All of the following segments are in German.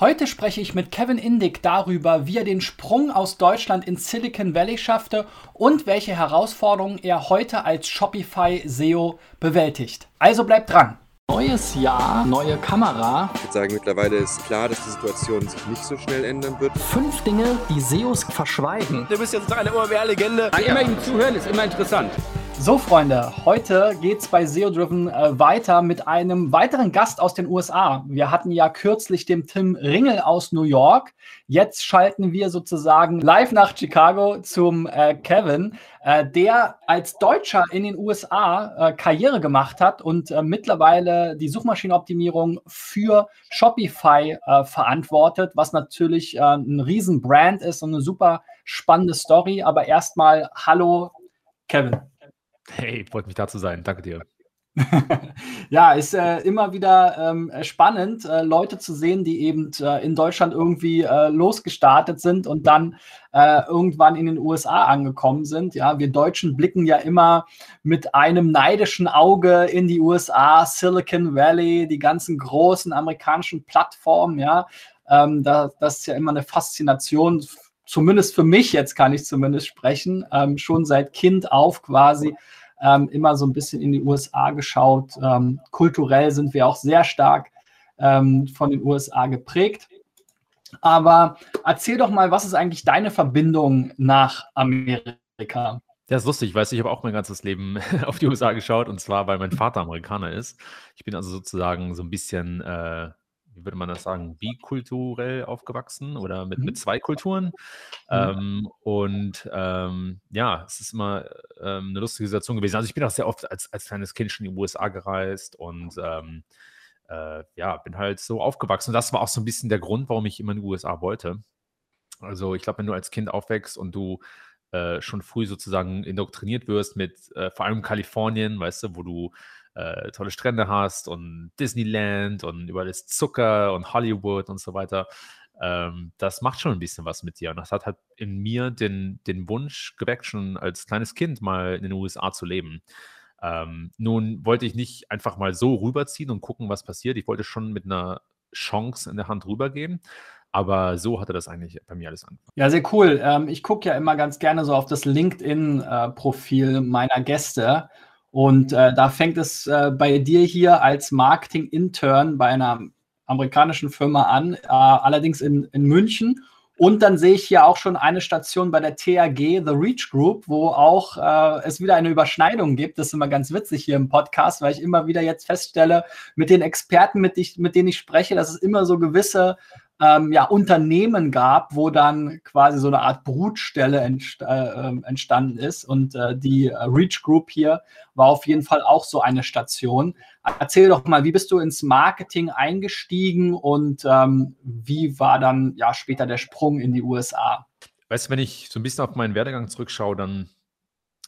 Heute spreche ich mit Kevin Indig darüber, wie er den Sprung aus Deutschland ins Silicon Valley schaffte und welche Herausforderungen er heute als Shopify SEO bewältigt. Also bleibt dran! Neues Jahr, neue Kamera. Ich würde sagen, mittlerweile ist klar, dass die Situation sich nicht so schnell ändern wird. Fünf Dinge, die SEOs verschweigen. Du bist jetzt eine OMR-Legende. Immer ihm zuhören ist immer interessant. So, Freunde, heute geht's bei SEO Driven äh, weiter mit einem weiteren Gast aus den USA. Wir hatten ja kürzlich den Tim Ringel aus New York. Jetzt schalten wir sozusagen live nach Chicago zum äh, Kevin, äh, der als Deutscher in den USA äh, Karriere gemacht hat und äh, mittlerweile die Suchmaschinenoptimierung für Shopify äh, verantwortet, was natürlich ein Riesenbrand ist und eine super spannende Story. Aber erstmal Hallo, Kevin. Hey, freut mich da zu sein. Danke dir. ja, ist äh, immer wieder ähm, spannend, äh, Leute zu sehen, die eben äh, in Deutschland irgendwie äh, losgestartet sind und dann äh, irgendwann in den USA angekommen sind. Ja, wir Deutschen blicken ja immer mit einem neidischen Auge in die USA, Silicon Valley, die ganzen großen amerikanischen Plattformen. Ja, ähm, da, das ist ja immer eine Faszination. Zumindest für mich, jetzt kann ich zumindest sprechen, ähm, schon seit Kind auf quasi ähm, immer so ein bisschen in die USA geschaut. Ähm, kulturell sind wir auch sehr stark ähm, von den USA geprägt. Aber erzähl doch mal, was ist eigentlich deine Verbindung nach Amerika? Ja, ist lustig, ich weiß, ich habe auch mein ganzes Leben auf die USA geschaut und zwar, weil mein Vater Amerikaner ist. Ich bin also sozusagen so ein bisschen äh, wie würde man das sagen, bikulturell aufgewachsen oder mit, mit mhm. zwei Kulturen. Mhm. Ähm, und ähm, ja, es ist immer ähm, eine lustige Situation gewesen. Also ich bin auch sehr oft als, als kleines Kind schon in die USA gereist und ähm, äh, ja, bin halt so aufgewachsen. Und das war auch so ein bisschen der Grund, warum ich immer in die USA wollte. Also ich glaube, wenn du als Kind aufwächst und du äh, schon früh sozusagen indoktriniert wirst mit äh, vor allem Kalifornien, weißt du, wo du äh, tolle Strände hast und Disneyland und überall ist Zucker und Hollywood und so weiter. Ähm, das macht schon ein bisschen was mit dir. Und das hat halt in mir den, den Wunsch geweckt, schon als kleines Kind mal in den USA zu leben. Ähm, nun wollte ich nicht einfach mal so rüberziehen und gucken, was passiert. Ich wollte schon mit einer Chance in der Hand rübergehen. Aber so hatte das eigentlich bei mir alles angefangen. Ja, sehr cool. Ähm, ich gucke ja immer ganz gerne so auf das LinkedIn-Profil äh, meiner Gäste. Und äh, da fängt es äh, bei dir hier als Marketing-Intern bei einer amerikanischen Firma an, äh, allerdings in, in München. Und dann sehe ich hier auch schon eine Station bei der TAG, The Reach Group, wo auch äh, es wieder eine Überschneidung gibt. Das ist immer ganz witzig hier im Podcast, weil ich immer wieder jetzt feststelle, mit den Experten, mit, ich, mit denen ich spreche, dass es immer so gewisse ähm, ja, Unternehmen gab, wo dann quasi so eine Art Brutstelle entst äh, ähm, entstanden ist. Und äh, die äh, Reach Group hier war auf jeden Fall auch so eine Station. Erzähl doch mal, wie bist du ins Marketing eingestiegen und ähm, wie war dann ja später der Sprung in die USA? Weißt du, wenn ich so ein bisschen auf meinen Werdegang zurückschaue, dann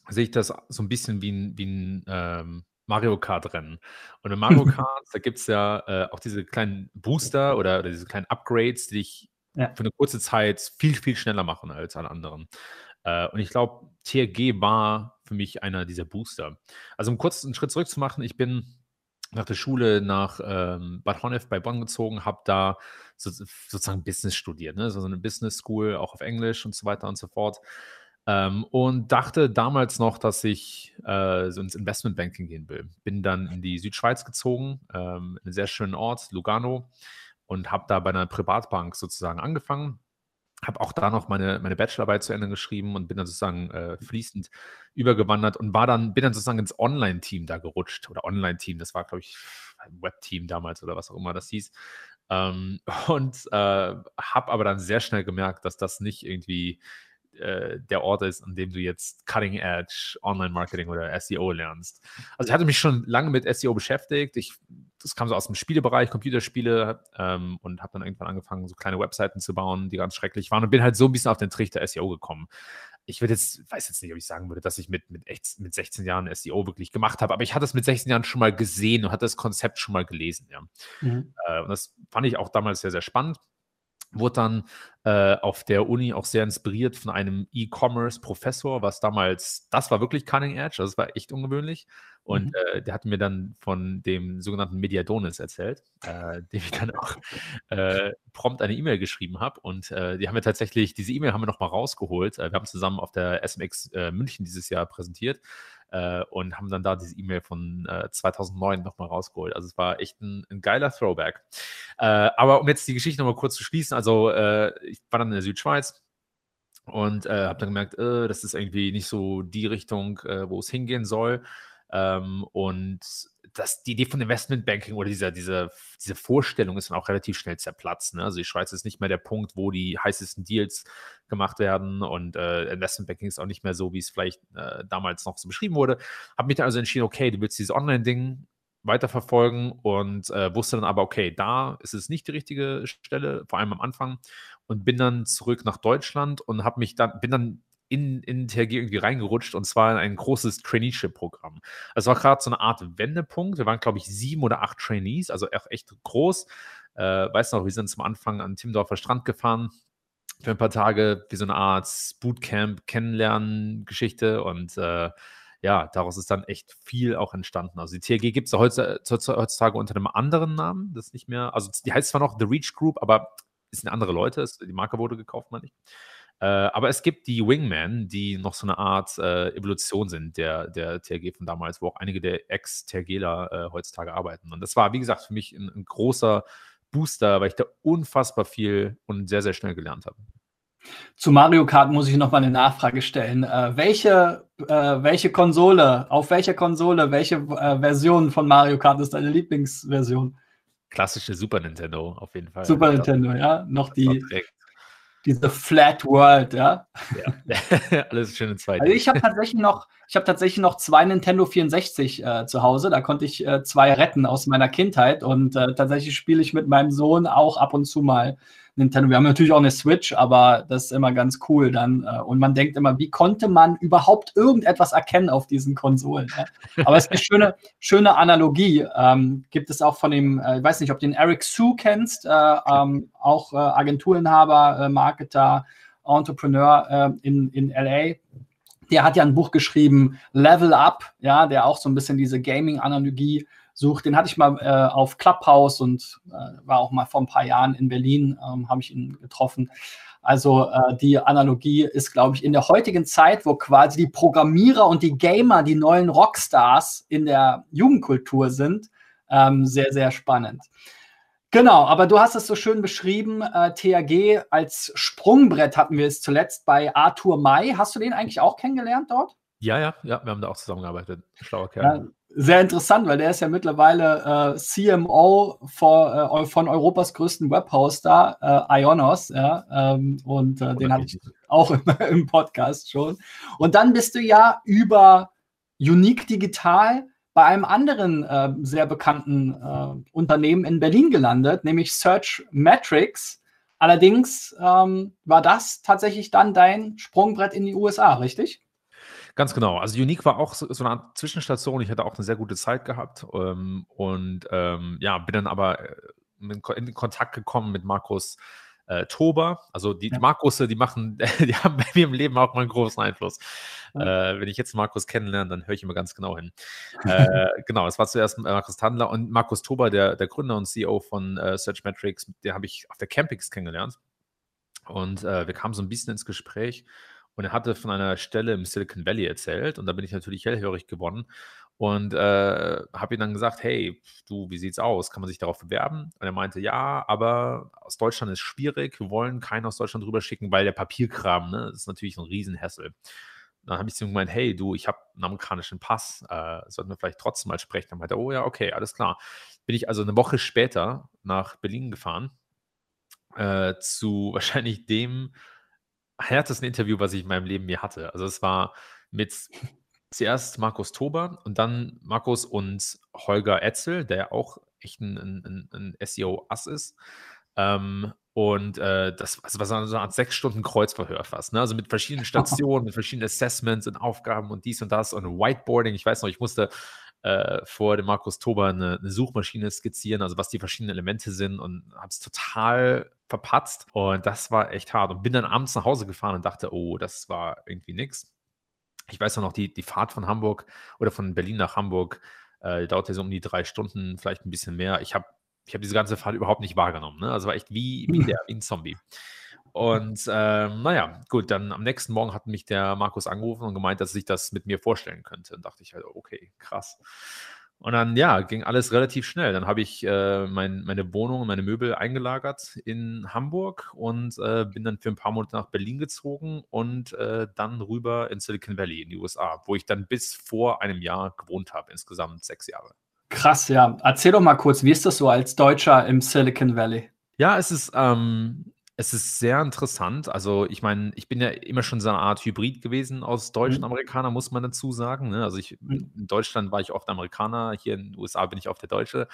sehe ich das so ein bisschen wie ein, wie ein ähm, Mario Kart-Rennen. Und in Mario Kart, da gibt es ja äh, auch diese kleinen Booster oder, oder, diese kleinen Upgrades, die dich ja. für eine kurze Zeit viel, viel schneller machen als alle anderen. Äh, und ich glaube, TRG war für mich einer dieser Booster. Also um kurz einen Schritt zurück zu machen, ich bin nach der Schule nach ähm, Bad Honnef bei Bonn gezogen, habe da so, sozusagen Business studiert, ne? so eine Business School, auch auf Englisch und so weiter und so fort. Ähm, und dachte damals noch, dass ich äh, so ins Investmentbanking gehen will. Bin dann in die Südschweiz gezogen, ähm, in einen sehr schönen Ort, Lugano, und habe da bei einer Privatbank sozusagen angefangen. Habe auch da noch meine, meine Bachelorarbeit zu Ende geschrieben und bin dann sozusagen äh, fließend übergewandert und war dann, bin dann sozusagen ins Online-Team da gerutscht. Oder Online-Team, das war, glaube ich, ein Web-Team damals oder was auch immer das hieß. Ähm, und äh, habe aber dann sehr schnell gemerkt, dass das nicht irgendwie äh, der Ort ist, an dem du jetzt Cutting Edge Online-Marketing oder SEO lernst. Also ich hatte mich schon lange mit SEO beschäftigt. Ich, das kam so aus dem Spielebereich, Computerspiele ähm, und habe dann irgendwann angefangen, so kleine Webseiten zu bauen, die ganz schrecklich waren und bin halt so ein bisschen auf den Trichter SEO gekommen. Ich würde jetzt, weiß jetzt nicht, ob ich sagen würde, dass ich mit, mit, mit 16 Jahren SEO wirklich gemacht habe, aber ich hatte es mit 16 Jahren schon mal gesehen und hatte das Konzept schon mal gelesen. Ja. Mhm. Äh, und das fand ich auch damals sehr, sehr spannend wurde dann äh, auf der Uni auch sehr inspiriert von einem E-Commerce-Professor, was damals, das war wirklich Cutting Edge, also das war echt ungewöhnlich. Und mhm. äh, der hat mir dann von dem sogenannten Mediadonis erzählt, äh, dem ich dann auch äh, prompt eine E-Mail geschrieben habe. Und äh, die haben wir tatsächlich, diese E-Mail haben wir nochmal rausgeholt. Äh, wir haben zusammen auf der SMX München dieses Jahr präsentiert äh, und haben dann da diese E-Mail von äh, 2009 nochmal rausgeholt. Also es war echt ein, ein geiler Throwback. Äh, aber um jetzt die Geschichte nochmal kurz zu schließen, also äh, ich war dann in der Südschweiz und äh, habe dann gemerkt, äh, das ist irgendwie nicht so die Richtung, wo es hingehen soll. Ähm, und das, die Idee von Investmentbanking oder dieser, diese, diese Vorstellung ist dann auch relativ schnell zerplatzt. Ne? Also die Schweiz ist nicht mehr der Punkt, wo die heißesten Deals gemacht werden und äh, Investmentbanking ist auch nicht mehr so, wie es vielleicht äh, damals noch so beschrieben wurde. Habe mich dann also entschieden, okay, du willst dieses Online-Ding weiterverfolgen und äh, wusste dann aber, okay, da ist es nicht die richtige Stelle, vor allem am Anfang und bin dann zurück nach Deutschland und habe mich dann, bin dann in, in TRG irgendwie reingerutscht und zwar in ein großes Traineeship-Programm. Das war gerade so eine Art Wendepunkt. Wir waren, glaube ich, sieben oder acht Trainees, also echt groß. Äh, weiß noch, wir sind zum Anfang an Timdorfer Strand gefahren für ein paar Tage, wie so eine Art Bootcamp, Kennenlernen-Geschichte und äh, ja, daraus ist dann echt viel auch entstanden. Also die TRG gibt es heutzutage unter einem anderen Namen. Das nicht mehr, also die heißt zwar noch The Reach Group, aber ist eine andere Leute. Die Marke wurde gekauft, meine ich. Äh, aber es gibt die Wingmen, die noch so eine Art äh, Evolution sind der, der TRG von damals, wo auch einige der Ex-TRGler äh, heutzutage arbeiten. Und das war, wie gesagt, für mich ein, ein, großer Booster, weil ich da unfassbar viel und sehr, sehr schnell gelernt habe. Zu Mario Kart muss ich noch mal eine Nachfrage stellen. Äh, welche, äh, welche Konsole, auf welcher Konsole, welche äh, Version von Mario Kart ist deine Lieblingsversion? Klassische Super Nintendo, auf jeden Fall. Super Nintendo, ja. Noch die, diese Flat World, ja. ja. Alles schön in zwei. Also ich habe tatsächlich noch, ich habe tatsächlich noch zwei Nintendo 64 äh, zu Hause. Da konnte ich äh, zwei retten aus meiner Kindheit und äh, tatsächlich spiele ich mit meinem Sohn auch ab und zu mal Nintendo. Wir haben natürlich auch eine Switch, aber das ist immer ganz cool dann. Äh, und man denkt immer, wie konnte man überhaupt irgendetwas erkennen auf diesen Konsolen? Ja? Aber es ist eine schöne, schöne Analogie. Ähm, gibt es auch von dem, äh, ich weiß nicht, ob du den Eric Sue kennst, äh, ähm, auch äh, Agenturinhaber, äh, Marketer, Entrepreneur äh, in, in LA der hat ja ein Buch geschrieben, Level Up, ja, der auch so ein bisschen diese Gaming-Analogie sucht. Den hatte ich mal äh, auf Clubhouse und äh, war auch mal vor ein paar Jahren in Berlin, ähm, habe ich ihn getroffen. Also äh, die Analogie ist, glaube ich, in der heutigen Zeit, wo quasi die Programmierer und die Gamer die neuen Rockstars in der Jugendkultur sind, ähm, sehr, sehr spannend. Genau, aber du hast es so schön beschrieben, äh, THG als Sprungbrett hatten wir es zuletzt bei Arthur May. Hast du den eigentlich auch kennengelernt dort? Ja, ja, ja, wir haben da auch zusammengearbeitet. Schlauer Kerl. Ja, sehr interessant, weil der ist ja mittlerweile äh, CMO for, äh, von Europas größten Webhoster, äh, Ionos, ja, ähm, und äh, den hatte ich auch im, im, Podcast schon. Und dann bist du ja über Unique Digital bei einem anderen äh, sehr bekannten äh, Unternehmen in Berlin gelandet, nämlich Search Metrics. Allerdings ähm, war das tatsächlich dann dein Sprungbrett in die USA, richtig? Ganz genau. Also Unique war auch so, so eine Art Zwischenstation. Ich hatte auch eine sehr gute Zeit gehabt ähm, und ähm, ja, bin dann aber äh, in Kontakt gekommen mit Markus äh, Tober. Also die, ja. die Markusse, die machen, die haben bei mir im Leben auch mal einen großen Einfluss. Ja. Äh, wenn ich jetzt Markus kennenlerne, dann höre ich immer ganz genau hin. äh, genau, es war zuerst Markus Tandler und Markus Tober, der, der Gründer und CEO von äh, Searchmetrics, den habe ich auf der Campix kennengelernt. Und äh, wir kamen so ein bisschen ins Gespräch und er hatte von einer Stelle im Silicon Valley erzählt und da bin ich natürlich hellhörig geworden und äh, habe ihm dann gesagt, hey, du, wie sieht's aus? Kann man sich darauf bewerben? Und er meinte, ja, aber aus Deutschland ist schwierig. Wir wollen keinen aus Deutschland rüber schicken, weil der Papierkram, ne, ist natürlich ein Riesenhässel. Dann habe ich zu ihm gemeint, hey, du, ich habe einen amerikanischen Pass, äh, sollten wir vielleicht trotzdem mal sprechen? Dann meinte er, oh ja, okay, alles klar. Bin ich also eine Woche später nach Berlin gefahren, äh, zu wahrscheinlich dem härtesten Interview, was ich in meinem Leben mir hatte. Also es war mit zuerst Markus Tober und dann Markus und Holger Etzel, der auch echt ein, ein, ein SEO-Ass ist. Ähm, und äh, das, also war so eine Art sechs Stunden Kreuzverhör fast. Ne? Also mit verschiedenen Stationen, mit verschiedenen Assessments und Aufgaben und dies und das und Whiteboarding. Ich weiß noch, ich musste äh, vor dem Markus Tober eine, eine, Suchmaschine skizzieren, also was die verschiedenen Elemente sind und habe es total verpatzt und das war echt hart und bin dann abends nach Hause gefahren und dachte, oh, das war irgendwie nix. Ich weiß noch, die, die Fahrt von Hamburg oder von Berlin nach Hamburg äh, dauerte so um die drei Stunden, vielleicht ein bisschen mehr. Ich habe ich hab diese ganze Fahrt überhaupt nicht wahrgenommen. Ne? Also war echt wie, wie, der, wie ein Zombie. Und ähm, naja, gut, dann am nächsten Morgen hat mich der Markus angerufen und gemeint, dass er sich das mit mir vorstellen könnte. Und dachte ich halt, okay, krass. Und dann, ja, ging alles relativ schnell. Dann habe ich äh, mein, meine Wohnung, meine Möbel eingelagert in Hamburg und äh, bin dann für ein paar Monate nach Berlin gezogen und äh, dann rüber in Silicon Valley in die USA, wo ich dann bis vor einem Jahr gewohnt habe, insgesamt sechs Jahre. Krass, ja. Erzähl doch mal kurz, wie ist das so als Deutscher im Silicon Valley? Ja, es ist, ähm, es ist sehr interessant. Also, ich meine, ich bin ja immer schon so eine Art Hybrid gewesen aus Deutschen mhm. Amerikaner, muss man dazu sagen. Ne? Also, ich, mhm. in Deutschland war ich oft Amerikaner, hier in den USA bin ich oft der Deutsche.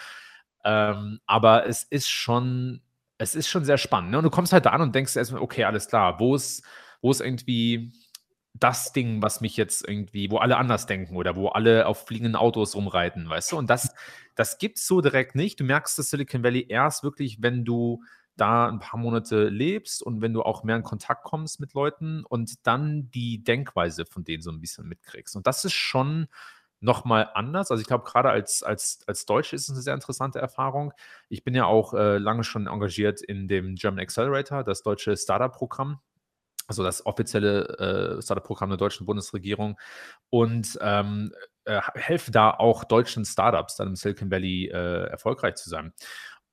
Ähm, aber es ist schon, es ist schon sehr spannend. Ne? Und du kommst halt da an und denkst erstmal, okay, alles klar, wo ist, wo ist irgendwie das Ding, was mich jetzt irgendwie, wo alle anders denken oder wo alle auf fliegenden Autos rumreiten, weißt du? Und das, das gibt es so direkt nicht. Du merkst das Silicon Valley erst wirklich, wenn du da ein paar Monate lebst und wenn du auch mehr in Kontakt kommst mit Leuten und dann die Denkweise von denen so ein bisschen mitkriegst. Und das ist schon nochmal anders. Also ich glaube, gerade als, als, als Deutsche ist es eine sehr interessante Erfahrung. Ich bin ja auch äh, lange schon engagiert in dem German Accelerator, das deutsche Startup-Programm. Also das offizielle äh, Startup-Programm der deutschen Bundesregierung. Und ähm, äh, helfe da auch deutschen Startups dann im Silicon Valley äh, erfolgreich zu sein.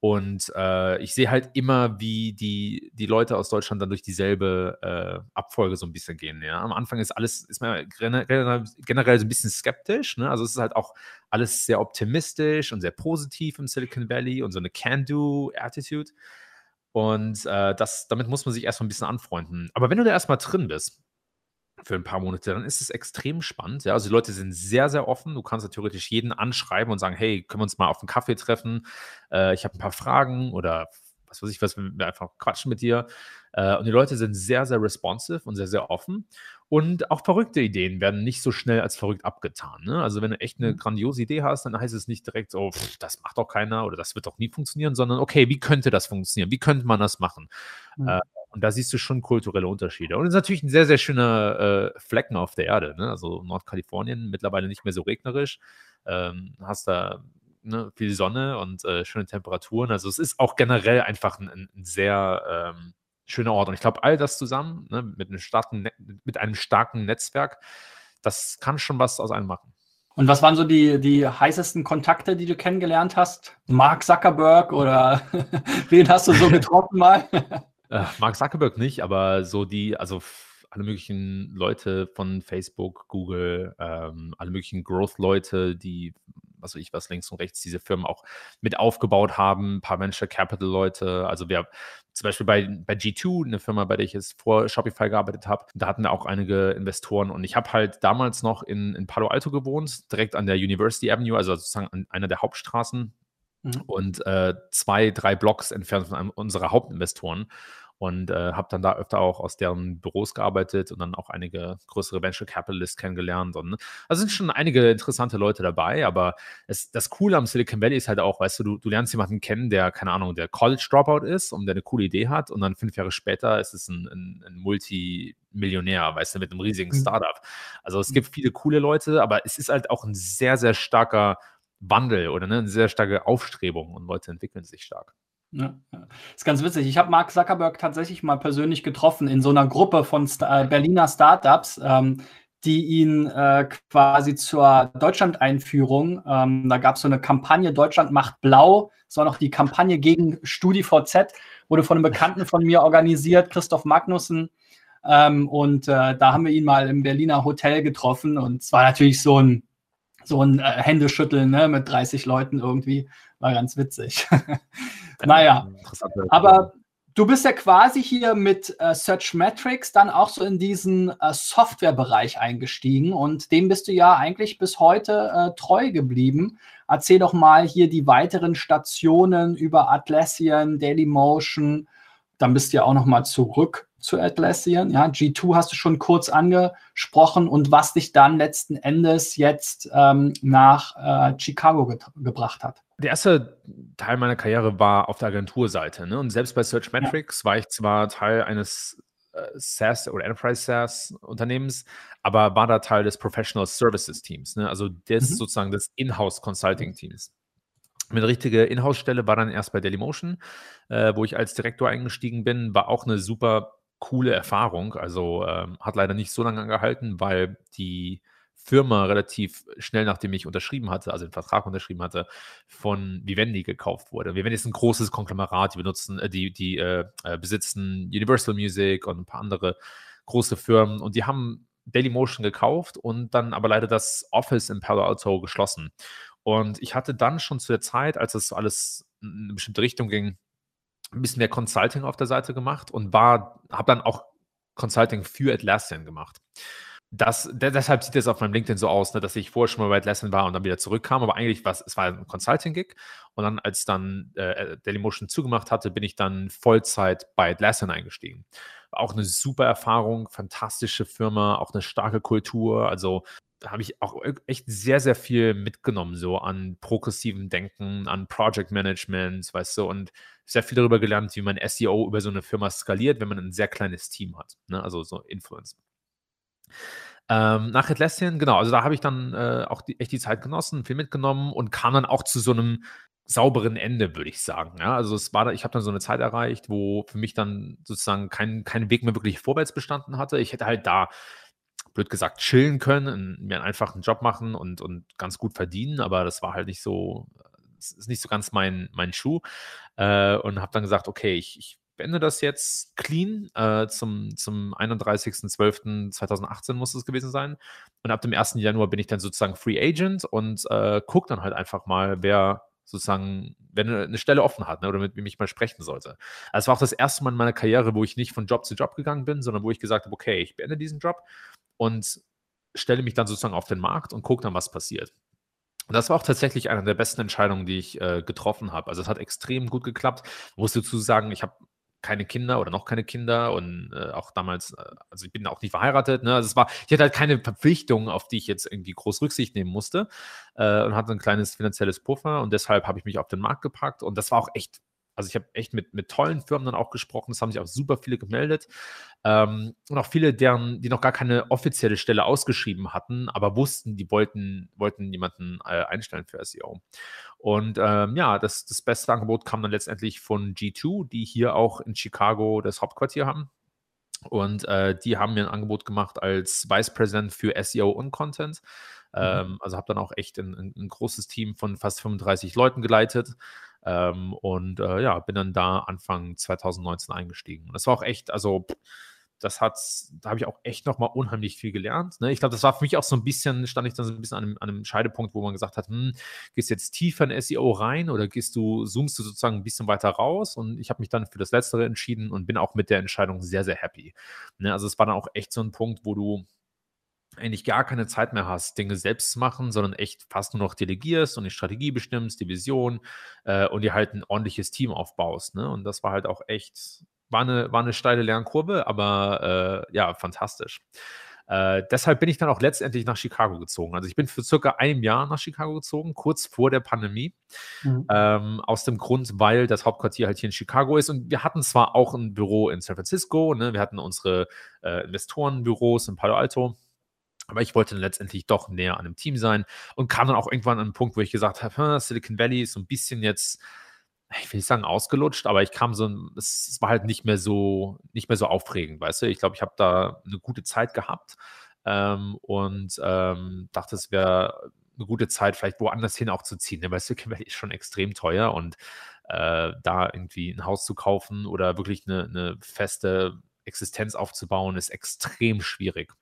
Und äh, ich sehe halt immer, wie die, die Leute aus Deutschland dann durch dieselbe äh, Abfolge so ein bisschen gehen. Ja? Am Anfang ist alles, ist man generell, generell so ein bisschen skeptisch. Ne? Also es ist halt auch alles sehr optimistisch und sehr positiv im Silicon Valley und so eine Can-Do-Attitude. Und äh, das, damit muss man sich erstmal ein bisschen anfreunden. Aber wenn du da erstmal drin bist, für ein paar Monate, dann ist es extrem spannend. Ja? Also die Leute sind sehr, sehr offen. Du kannst ja theoretisch jeden anschreiben und sagen, hey, können wir uns mal auf einen Kaffee treffen? Äh, ich habe ein paar Fragen oder was weiß ich, was wir einfach quatschen mit dir. Äh, und die Leute sind sehr, sehr responsive und sehr, sehr offen. Und auch verrückte Ideen werden nicht so schnell als verrückt abgetan. Ne? Also wenn du echt eine mhm. grandiose Idee hast, dann heißt es nicht direkt so, pff, das macht doch keiner oder das wird doch nie funktionieren, sondern okay, wie könnte das funktionieren? Wie könnte man das machen? Mhm. Äh, und da siehst du schon kulturelle Unterschiede. Und es ist natürlich ein sehr, sehr schöner äh, Flecken auf der Erde. Ne? Also Nordkalifornien, mittlerweile nicht mehr so regnerisch. Ähm, hast da ne, viel Sonne und äh, schöne Temperaturen. Also es ist auch generell einfach ein, ein sehr ähm, schöner Ort. Und ich glaube, all das zusammen ne, mit, einem starken, mit einem starken Netzwerk, das kann schon was aus einem machen. Und was waren so die, die heißesten Kontakte, die du kennengelernt hast? Mark Zuckerberg oder wen hast du so getroffen mal? Äh, Mark Zuckerberg nicht, aber so die, also alle möglichen Leute von Facebook, Google, ähm, alle möglichen Growth-Leute, die, was weiß ich, was links und rechts diese Firmen auch mit aufgebaut haben, ein paar Venture Capital-Leute. Also wir zum Beispiel bei, bei G2, eine Firma, bei der ich jetzt vor Shopify gearbeitet habe, da hatten wir auch einige Investoren und ich habe halt damals noch in, in Palo Alto gewohnt, direkt an der University Avenue, also sozusagen an einer der Hauptstraßen mhm. und äh, zwei, drei Blocks entfernt von einem unserer Hauptinvestoren und äh, habe dann da öfter auch aus deren Büros gearbeitet und dann auch einige größere Venture Capitalists kennengelernt. Und, also sind schon einige interessante Leute dabei, aber es, das Coole am Silicon Valley ist halt auch, weißt du, du, du lernst jemanden kennen, der, keine Ahnung, der College Dropout ist und der eine coole Idee hat und dann fünf Jahre später ist es ein, ein, ein Multimillionär, weißt du, mit einem riesigen mhm. Startup. Also es gibt viele coole Leute, aber es ist halt auch ein sehr, sehr starker Wandel oder ne, eine sehr starke Aufstrebung und Leute entwickeln sich stark. Ja. Ist ganz witzig. Ich habe Mark Zuckerberg tatsächlich mal persönlich getroffen in so einer Gruppe von Sta äh, Berliner Startups, ähm, die ihn äh, quasi zur Deutschland-Einführung, ähm, da gab es so eine Kampagne Deutschland macht blau, das war noch die Kampagne gegen StudiVZ, wurde von einem Bekannten von mir organisiert, Christoph Magnussen. Ähm, und äh, da haben wir ihn mal im Berliner Hotel getroffen und es war natürlich so ein, so ein äh, Händeschütteln ne, mit 30 Leuten irgendwie. War ganz witzig. naja, aber du bist ja quasi hier mit äh, Search Metrics dann auch so in diesen äh, Softwarebereich eingestiegen und dem bist du ja eigentlich bis heute äh, treu geblieben. Erzähl doch mal hier die weiteren Stationen über Atlassian, Dailymotion. Dann bist du ja auch noch mal zurück zu Atlassian? Ja, G2 hast du schon kurz angesprochen und was dich dann letzten Endes jetzt ähm, nach äh, Chicago ge gebracht hat. Der erste Teil meiner Karriere war auf der Agenturseite. Ne? Und selbst bei Search Metrics ja. war ich zwar Teil eines äh, SaaS oder Enterprise SaaS Unternehmens, aber war da Teil des Professional Services Teams. Ne? Also des mhm. sozusagen des Inhouse Consulting Teams. Meine richtige Inhouse-Stelle war dann erst bei Dailymotion, äh, wo ich als Direktor eingestiegen bin. War auch eine super coole Erfahrung. Also ähm, hat leider nicht so lange angehalten, weil die Firma relativ schnell, nachdem ich unterschrieben hatte, also den Vertrag unterschrieben hatte, von Vivendi gekauft wurde. Vivendi ist ein großes Konglomerat, die benutzen, äh, die, die äh, äh, besitzen Universal Music und ein paar andere große Firmen und die haben Dailymotion gekauft und dann aber leider das Office in Palo Alto geschlossen. Und ich hatte dann schon zu der Zeit, als das alles in eine bestimmte Richtung ging, ein bisschen mehr Consulting auf der Seite gemacht und war, habe dann auch Consulting für Atlassian gemacht. Das, deshalb sieht es auf meinem LinkedIn so aus, ne, dass ich vorher schon mal bei Atlassian war und dann wieder zurückkam, aber eigentlich war es war ein Consulting-Gig und dann, als dann äh, Dailymotion zugemacht hatte, bin ich dann Vollzeit bei Atlassian eingestiegen. Auch eine super Erfahrung, fantastische Firma, auch eine starke Kultur, also da habe ich auch echt sehr, sehr viel mitgenommen, so an progressivem Denken, an Project Management, weißt du, und sehr viel darüber gelernt, wie man SEO über so eine Firma skaliert, wenn man ein sehr kleines Team hat, ne? also so Influence. Ähm, nach Atlassian, genau, also da habe ich dann äh, auch die, echt die Zeit genossen, viel mitgenommen und kam dann auch zu so einem sauberen Ende, würde ich sagen. Ja, also es war, ich habe dann so eine Zeit erreicht, wo für mich dann sozusagen kein, kein Weg mehr wirklich vorwärts bestanden hatte. Ich hätte halt da blöd gesagt, chillen können, mir einen einfachen Job machen und, und ganz gut verdienen, aber das war halt nicht so, das ist nicht so ganz mein, mein Schuh. Äh, und habe dann gesagt, okay, ich, ich beende das jetzt clean äh, zum, zum 31.12.2018 muss es gewesen sein. Und ab dem 1. Januar bin ich dann sozusagen Free Agent und äh, gucke dann halt einfach mal, wer sozusagen, wenn eine Stelle offen hat ne, oder mit wem ich mal sprechen sollte. Also es war auch das erste Mal in meiner Karriere, wo ich nicht von Job zu Job gegangen bin, sondern wo ich gesagt habe, okay, ich beende diesen Job und stelle mich dann sozusagen auf den Markt und gucke dann, was passiert. Und das war auch tatsächlich eine der besten Entscheidungen, die ich äh, getroffen habe. Also es hat extrem gut geklappt. Ich muss dazu sagen, ich habe keine Kinder oder noch keine Kinder und äh, auch damals, äh, also ich bin auch nicht verheiratet. Ne? Also es war, ich hatte halt keine Verpflichtungen, auf die ich jetzt irgendwie groß Rücksicht nehmen musste äh, und hatte ein kleines finanzielles Puffer und deshalb habe ich mich auf den Markt gepackt und das war auch echt also ich habe echt mit, mit tollen Firmen dann auch gesprochen, es haben sich auch super viele gemeldet ähm, und auch viele, deren, die noch gar keine offizielle Stelle ausgeschrieben hatten, aber wussten, die wollten, wollten jemanden äh, einstellen für SEO. Und ähm, ja, das, das beste Angebot kam dann letztendlich von G2, die hier auch in Chicago das Hauptquartier haben. Und äh, die haben mir ein Angebot gemacht als Vice President für SEO und Content. Mhm. Ähm, also habe dann auch echt ein, ein, ein großes Team von fast 35 Leuten geleitet. Ähm, und äh, ja, bin dann da Anfang 2019 eingestiegen. Und das war auch echt, also das hat, da habe ich auch echt nochmal unheimlich viel gelernt. Ne? Ich glaube, das war für mich auch so ein bisschen, stand ich dann so ein bisschen an einem, an einem Scheidepunkt, wo man gesagt hat, hm, gehst jetzt tiefer in SEO rein oder gehst du, zoomst du sozusagen ein bisschen weiter raus? Und ich habe mich dann für das Letztere entschieden und bin auch mit der Entscheidung sehr, sehr happy. Ne? Also es war dann auch echt so ein Punkt, wo du eigentlich gar keine Zeit mehr hast, Dinge selbst zu machen, sondern echt fast nur noch delegierst und die Strategie bestimmst, die Vision äh, und dir halt ein ordentliches Team aufbaust. Ne? Und das war halt auch echt, war eine, war eine steile Lernkurve, aber äh, ja, fantastisch. Äh, deshalb bin ich dann auch letztendlich nach Chicago gezogen. Also ich bin für circa einem Jahr nach Chicago gezogen, kurz vor der Pandemie. Mhm. Ähm, aus dem Grund, weil das Hauptquartier halt hier in Chicago ist. Und wir hatten zwar auch ein Büro in San Francisco, ne? wir hatten unsere äh, Investorenbüros in Palo Alto. Aber ich wollte dann letztendlich doch näher an einem Team sein und kam dann auch irgendwann an einen Punkt, wo ich gesagt habe, Silicon Valley ist so ein bisschen jetzt, ich will nicht sagen ausgelutscht, aber ich kam so, es war halt nicht mehr so, nicht mehr so aufregend, weißt du. Ich glaube, ich habe da eine gute Zeit gehabt ähm, und ähm, dachte, es wäre eine gute Zeit, vielleicht woanders hin auch zu ziehen, ne? weil Silicon Valley ist schon extrem teuer und äh, da irgendwie ein Haus zu kaufen oder wirklich eine, eine feste Existenz aufzubauen, ist extrem schwierig.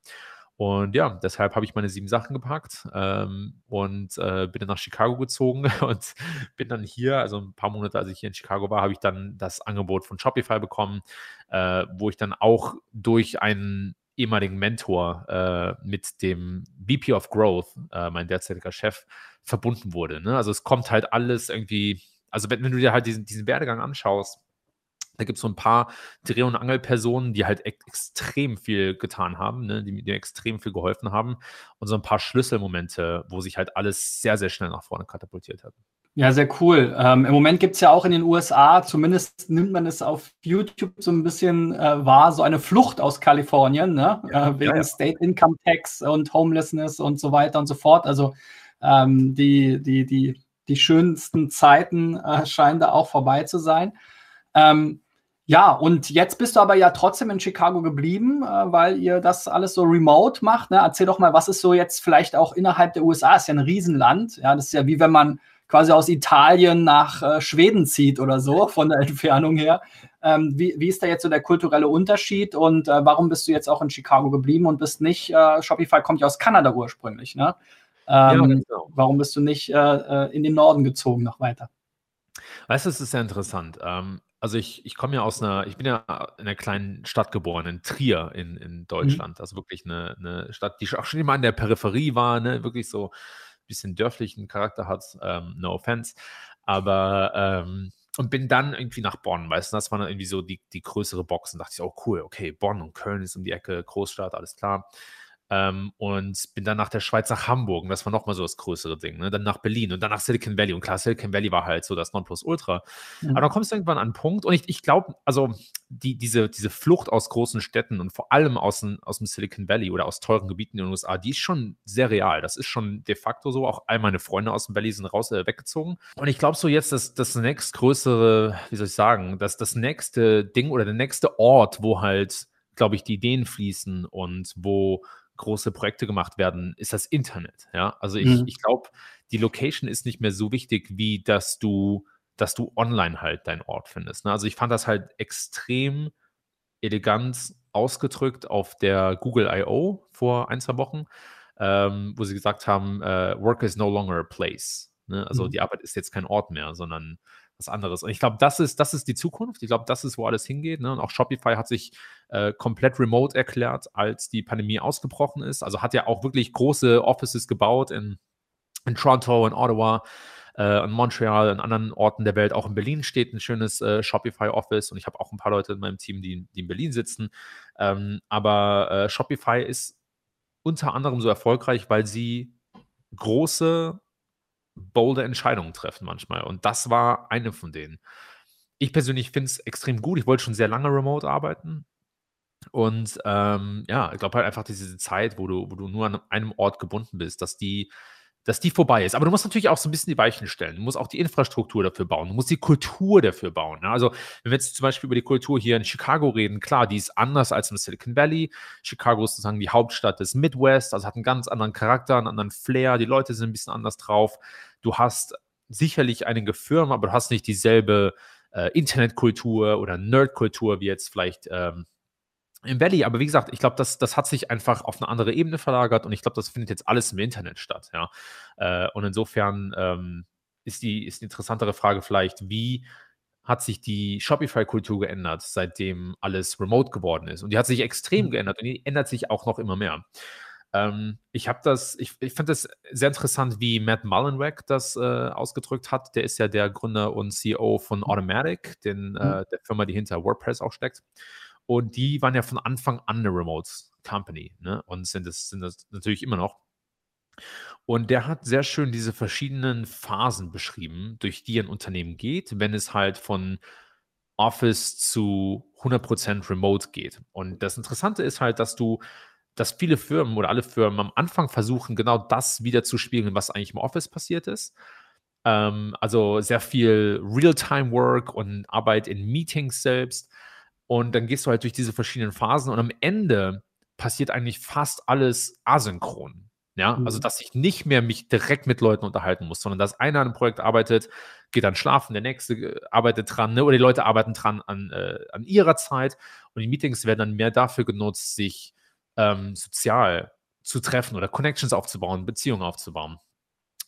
Und ja, deshalb habe ich meine sieben Sachen gepackt ähm, und äh, bin dann nach Chicago gezogen und bin dann hier, also ein paar Monate, als ich hier in Chicago war, habe ich dann das Angebot von Shopify bekommen, äh, wo ich dann auch durch einen ehemaligen Mentor äh, mit dem VP of Growth, äh, mein derzeitiger Chef, verbunden wurde. Ne? Also es kommt halt alles irgendwie, also wenn, wenn du dir halt diesen, diesen Werdegang anschaust, Da gibt es so ein paar Dreh- und Angelpersonen, die halt ex extrem viel getan haben, ne? die mir extrem viel geholfen haben. Und so ein paar Schlüsselmomente, wo sich halt alles sehr, sehr schnell nach vorne katapultiert hat. Ja, sehr cool. Ähm, Im Moment gibt es ja auch in den USA, zumindest nimmt man es auf YouTube so ein bisschen äh, wahr, so eine Flucht aus Kalifornien, ne? Ja, äh, wegen ja, ja. State Income Tax und Homelessness und so weiter und so fort. Also ähm, die, die, die, die schönsten Zeiten äh, scheinen da auch vorbei zu sein. Ähm, ja, und jetzt bist du aber ja trotzdem in Chicago geblieben, äh, weil ihr das alles so remote macht. Ne? Erzähl doch mal, was ist so jetzt vielleicht auch innerhalb der USA? Ist ja ein Riesenland. Ja, das ist ja wie wenn man quasi aus Italien nach äh, Schweden zieht oder so, von der Entfernung her. Ähm, wie, wie, ist da jetzt so der kulturelle Unterschied und äh, warum bist du jetzt auch in Chicago geblieben und bist nicht, äh, Shopify kommt ja aus Kanada ursprünglich, ne? Ähm, ja, genau. Warum bist du nicht äh, äh, in den Norden gezogen noch weiter? Weißt du, es ist sehr interessant. Ähm, also ich, ich komme ja aus einer, ich bin ja in einer kleinen Stadt geboren, in Trier in, in mhm. Deutschland. Mhm. Also wirklich eine, eine Stadt, die auch schon immer an der Peripherie war, ne? wirklich so bisschen dörflichen Charakter hat, ähm, no offense. Aber ähm, und bin dann irgendwie nach Bonn, weißt du, das war dann irgendwie so die, die größere Box und dachte ich, oh cool, okay, Bonn und Köln ist um die Ecke, Großstadt, alles klar. Ähm, und bin dann nach der Schweiz nach Hamburg und das war nochmal so das größere Ding. Ne? Dann nach Berlin und dann nach Silicon Valley. Und klar, Silicon Valley war halt so das Nonplusultra. Mhm. Aber dann kommst du irgendwann an einen Punkt und ich, ich glaube, also die, diese, diese Flucht aus großen Städten und vor allem aus, aus dem Silicon Valley oder aus teuren Gebieten in den USA, die ist schon sehr real. Das ist schon de facto so. Auch all meine Freunde aus dem Valley sind raus, äh, weggezogen. Und ich glaube so jetzt, dass das nächstgrößere, wie soll ich sagen, dass das nächste Ding oder der nächste Ort, wo halt, glaube ich, die Ideen fließen und wo große Projekte gemacht werden, ist das Internet. Ja, also ich, mhm. ich glaube, die Location ist nicht mehr so wichtig, wie dass du, dass du online halt deinen Ort findest. Ne? Also ich fand das halt extrem elegant ausgedrückt auf der Google I.O. vor ein, zwei Wochen, ähm, wo sie gesagt haben, äh, Work is no longer a place. Ne? Also mhm. die Arbeit ist jetzt kein Ort mehr, sondern was anderes. Und ich glaube, das ist, das ist die Zukunft. Ich glaube, das ist, wo alles hingeht. Ne? Und auch Shopify hat sich äh, komplett remote erklärt, als die Pandemie ausgebrochen ist. Also hat ja auch wirklich große Offices gebaut in, in Toronto, in Ottawa, äh, in Montreal, in anderen Orten der Welt. Auch in Berlin steht ein schönes äh, Shopify-Office und ich habe auch ein paar Leute in meinem Team, die, die in Berlin sitzen. Ähm, aber äh, Shopify ist unter anderem so erfolgreich, weil sie große bolde Entscheidungen treffen manchmal. Und das war eine von denen. Ich persönlich finde es extrem gut. Ich wollte schon sehr lange remote arbeiten. Und ähm, ja, ich glaube halt einfach diese Zeit, wo du, wo du nur an einem Ort gebunden bist, dass die dass die vorbei ist. Aber du musst natürlich auch so ein bisschen die Weichen stellen. Du musst auch die Infrastruktur dafür bauen. Du musst die Kultur dafür bauen. Ne? Also, wenn wir jetzt zum Beispiel über die Kultur hier in Chicago reden, klar, die ist anders als im Silicon Valley. Chicago ist sozusagen die Hauptstadt des Midwest, also hat einen ganz anderen Charakter, einen anderen Flair. Die Leute sind ein bisschen anders drauf. Du hast sicherlich einige Firmen, aber du hast nicht dieselbe äh, Internetkultur oder Nerdkultur wie jetzt vielleicht ähm, im Valley, aber wie gesagt, ich glaube, das, das hat sich einfach auf eine andere Ebene verlagert und ich glaube, das findet jetzt alles im Internet statt, ja. Äh, und insofern ähm, ist, die, ist die interessantere Frage vielleicht, wie hat sich die Shopify-Kultur geändert, seitdem alles remote geworden ist? Und die hat sich extrem mhm. geändert und die ändert sich auch noch immer mehr. Ähm, ich habe das, ich, ich fand das sehr interessant, wie Matt Mullenweg das äh, ausgedrückt hat. Der ist ja der Gründer und CEO von Automatic, den, äh, mhm. der Firma, die hinter WordPress auch steckt. Und die waren ja von Anfang an eine Remote Company ne? und sind das, sind das natürlich immer noch. Und der hat sehr schön diese verschiedenen Phasen beschrieben, durch die ein Unternehmen geht, wenn es halt von Office zu 100% Remote geht. Und das Interessante ist halt, dass du, dass viele Firmen oder alle Firmen am Anfang versuchen, genau das wieder zu spiegeln, was eigentlich im Office passiert ist. Ähm, also sehr viel Real-Time-Work und Arbeit in Meetings selbst. Und dann gehst du halt durch diese verschiedenen Phasen und am Ende passiert eigentlich fast alles asynchron. Ja, also, mhm. also dass ich nicht mehr mich direkt mit Leuten unterhalten muss, sondern dass einer an einem Projekt arbeitet, geht dann schlafen, der nächste äh, arbeitet dran, ne? oder die Leute arbeiten dran an, äh, an ihrer Zeit und die Meetings werden dann mehr dafür genutzt, sich ähm, sozial zu treffen oder Connections aufzubauen, Beziehungen aufzubauen.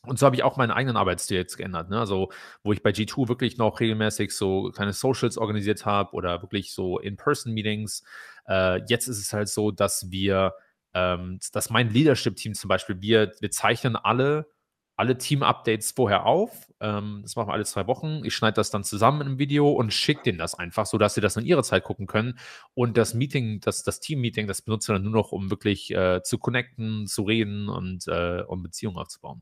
Und so habe ich auch meinen eigenen Arbeitsstil jetzt geändert. Ne? Also, wo ich bei G2 wirklich noch regelmäßig so kleine Socials organisiert habe oder wirklich so In-Person-Meetings. Äh, jetzt ist es halt so, dass wir, ähm, dass mein Leadership-Team zum Beispiel, wir, wir zeichnen alle alle Team-Updates vorher auf. Ähm, das machen wir alle zwei Wochen. Ich schneide das dann zusammen in einem Video und schicke denen das einfach, sodass sie das in ihrer Zeit gucken können. Und das Meeting, das, das Team-Meeting, das benutzen wir dann nur noch, um wirklich äh, zu connecten, zu reden und äh, um Beziehungen aufzubauen.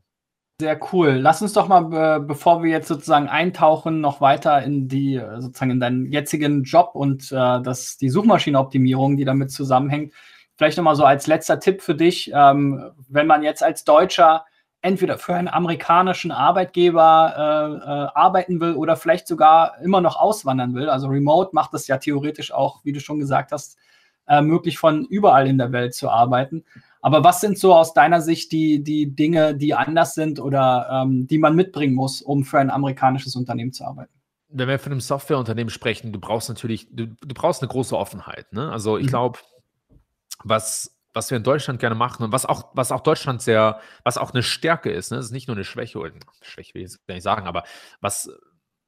Sehr cool. Lass uns doch mal, bevor wir jetzt sozusagen eintauchen, noch weiter in die, sozusagen in deinen jetzigen Job und äh, das, die Suchmaschinenoptimierung, die damit zusammenhängt. Vielleicht nochmal so als letzter Tipp für dich, ähm, wenn man jetzt als Deutscher entweder für einen amerikanischen Arbeitgeber äh, äh, arbeiten will oder vielleicht sogar immer noch auswandern will. Also Remote macht es ja theoretisch auch, wie du schon gesagt hast, äh, möglich von überall in der Welt zu arbeiten. Aber was sind so aus deiner Sicht die, die Dinge, die anders sind oder ähm, die man mitbringen muss, um für ein amerikanisches Unternehmen zu arbeiten? Wenn wir von einem Softwareunternehmen sprechen, du brauchst natürlich, du, du brauchst eine große Offenheit. Ne? Also ich mhm. glaube, was was wir in Deutschland gerne machen und was auch, was auch Deutschland sehr, was auch eine Stärke ist, ne? das ist nicht nur eine Schwäche, oder Schwäche will ich jetzt gar nicht sagen, aber was,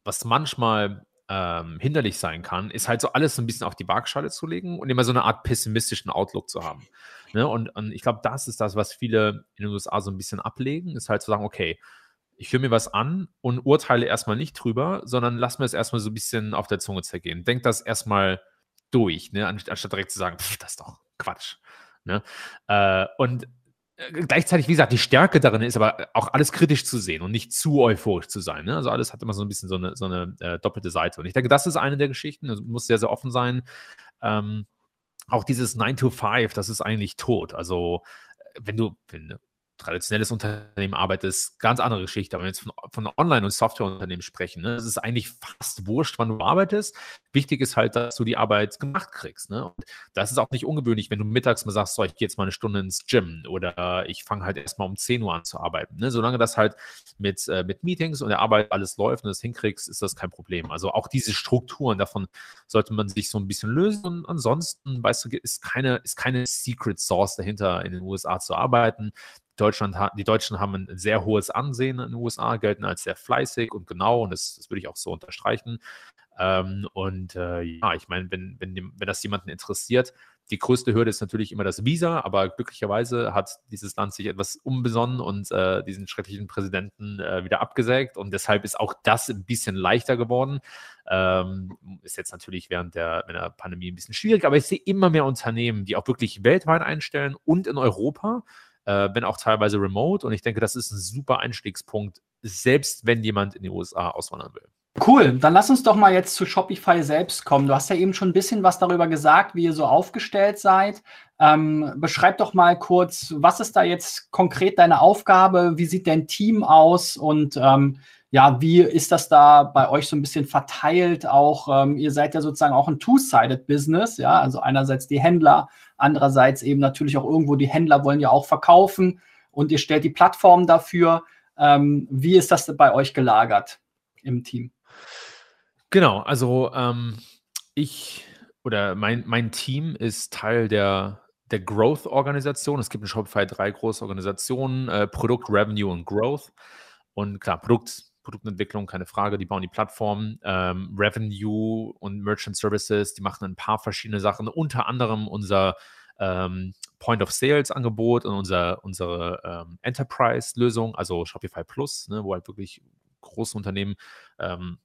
was manchmal ähm, hinderlich sein kann, ist halt so alles so ein bisschen auf die Waagschale zu legen und immer so eine Art pessimistischen Outlook zu haben. Ne? Und, und ich glaube, das ist das, was viele in den USA so ein bisschen ablegen, ist halt zu sagen, okay, ich höre mir was an und urteile erstmal nicht drüber, sondern lass mir es erstmal so ein bisschen auf der Zunge zergehen. Denk das erstmal durch, ne? anstatt direkt zu sagen, pff, das ist doch Quatsch. Ne? Äh, und äh, gleichzeitig, wie gesagt, die Stärke darin ist aber auch alles kritisch zu sehen und nicht zu euphorisch zu sein. Ne? Also alles hat immer so ein bisschen so eine, so eine äh, doppelte Seite. Und ich denke, das ist eine der Geschichten. Also muss sehr, sehr offen sein. Ähm, auch dieses 9 to 5, das ist eigentlich tot. Also äh, wenn du, wenn, traditionelles Unternehmen arbeitest, ganz andere Geschichte. Aber wenn wir jetzt von, von Online- und Softwareunternehmen sprechen, ne, es ist eigentlich fast wurscht, wann du arbeitest. Wichtig ist halt, dass du die Arbeit gemacht kriegst. Ne? Und das ist auch nicht ungewöhnlich, wenn du mittags mal sagst, so, ich gehe jetzt mal eine Stunde ins Gym oder ich fange halt erstmal um 10 Uhr an zu arbeiten. Ne? Solange das halt mit, äh, mit Meetings und der Arbeit alles läuft und das hinkriegst, ist das kein Problem. Also auch diese Strukturen, davon sollte man sich so ein bisschen lösen. Und ansonsten, weißt du, ist keine, ist keine Secret Source dahinter, in den USA zu arbeiten. Deutschland, die Deutschen haben ein sehr hohes Ansehen in den USA, gelten als sehr fleißig und genau und das, das würde ich auch so unterstreichen. Ähm, und äh, ja, ich meine, wenn, wenn, wenn das jemanden interessiert, die größte Hürde ist natürlich immer das Visa, aber glücklicherweise hat dieses Land sich etwas umbesonnen und äh, diesen schrecklichen Präsidenten äh, wieder abgesägt und deshalb ist auch das ein bisschen leichter geworden. Ähm, ist jetzt natürlich während der, der Pandemie ein bisschen schwierig, aber ich sehe immer mehr Unternehmen, die auch wirklich weltweit einstellen und in Europa äh, wenn auch teilweise remote. Und ich denke, das ist ein super Einstiegspunkt, selbst wenn jemand in die USA auswandern will. Cool, dann lass uns doch mal jetzt zu Shopify selbst kommen. Du hast ja eben schon ein bisschen was darüber gesagt, wie ihr so aufgestellt seid. Ähm, beschreib doch mal kurz, was ist da jetzt konkret deine Aufgabe? Wie sieht dein Team aus? Und ähm, ja, wie ist das da bei euch so ein bisschen verteilt? Auch ähm, ihr seid ja sozusagen auch ein Two-Sided Business, ja, also einerseits die Händler, andererseits eben natürlich auch irgendwo die Händler wollen ja auch verkaufen und ihr stellt die Plattform dafür. Ähm, wie ist das bei euch gelagert im Team? Genau, also ähm, ich oder mein, mein Team ist Teil der, der Growth-Organisation. Es gibt in Shopify drei große Organisationen: äh, Produkt, Revenue und Growth. Und klar, Produkt, Produktentwicklung, keine Frage, die bauen die Plattform. Ähm, Revenue und Merchant Services, die machen ein paar verschiedene Sachen, unter anderem unser ähm, Point of Sales Angebot und unser, unsere ähm, Enterprise-Lösung, also Shopify Plus, ne, wo halt wirklich große Unternehmen ähm,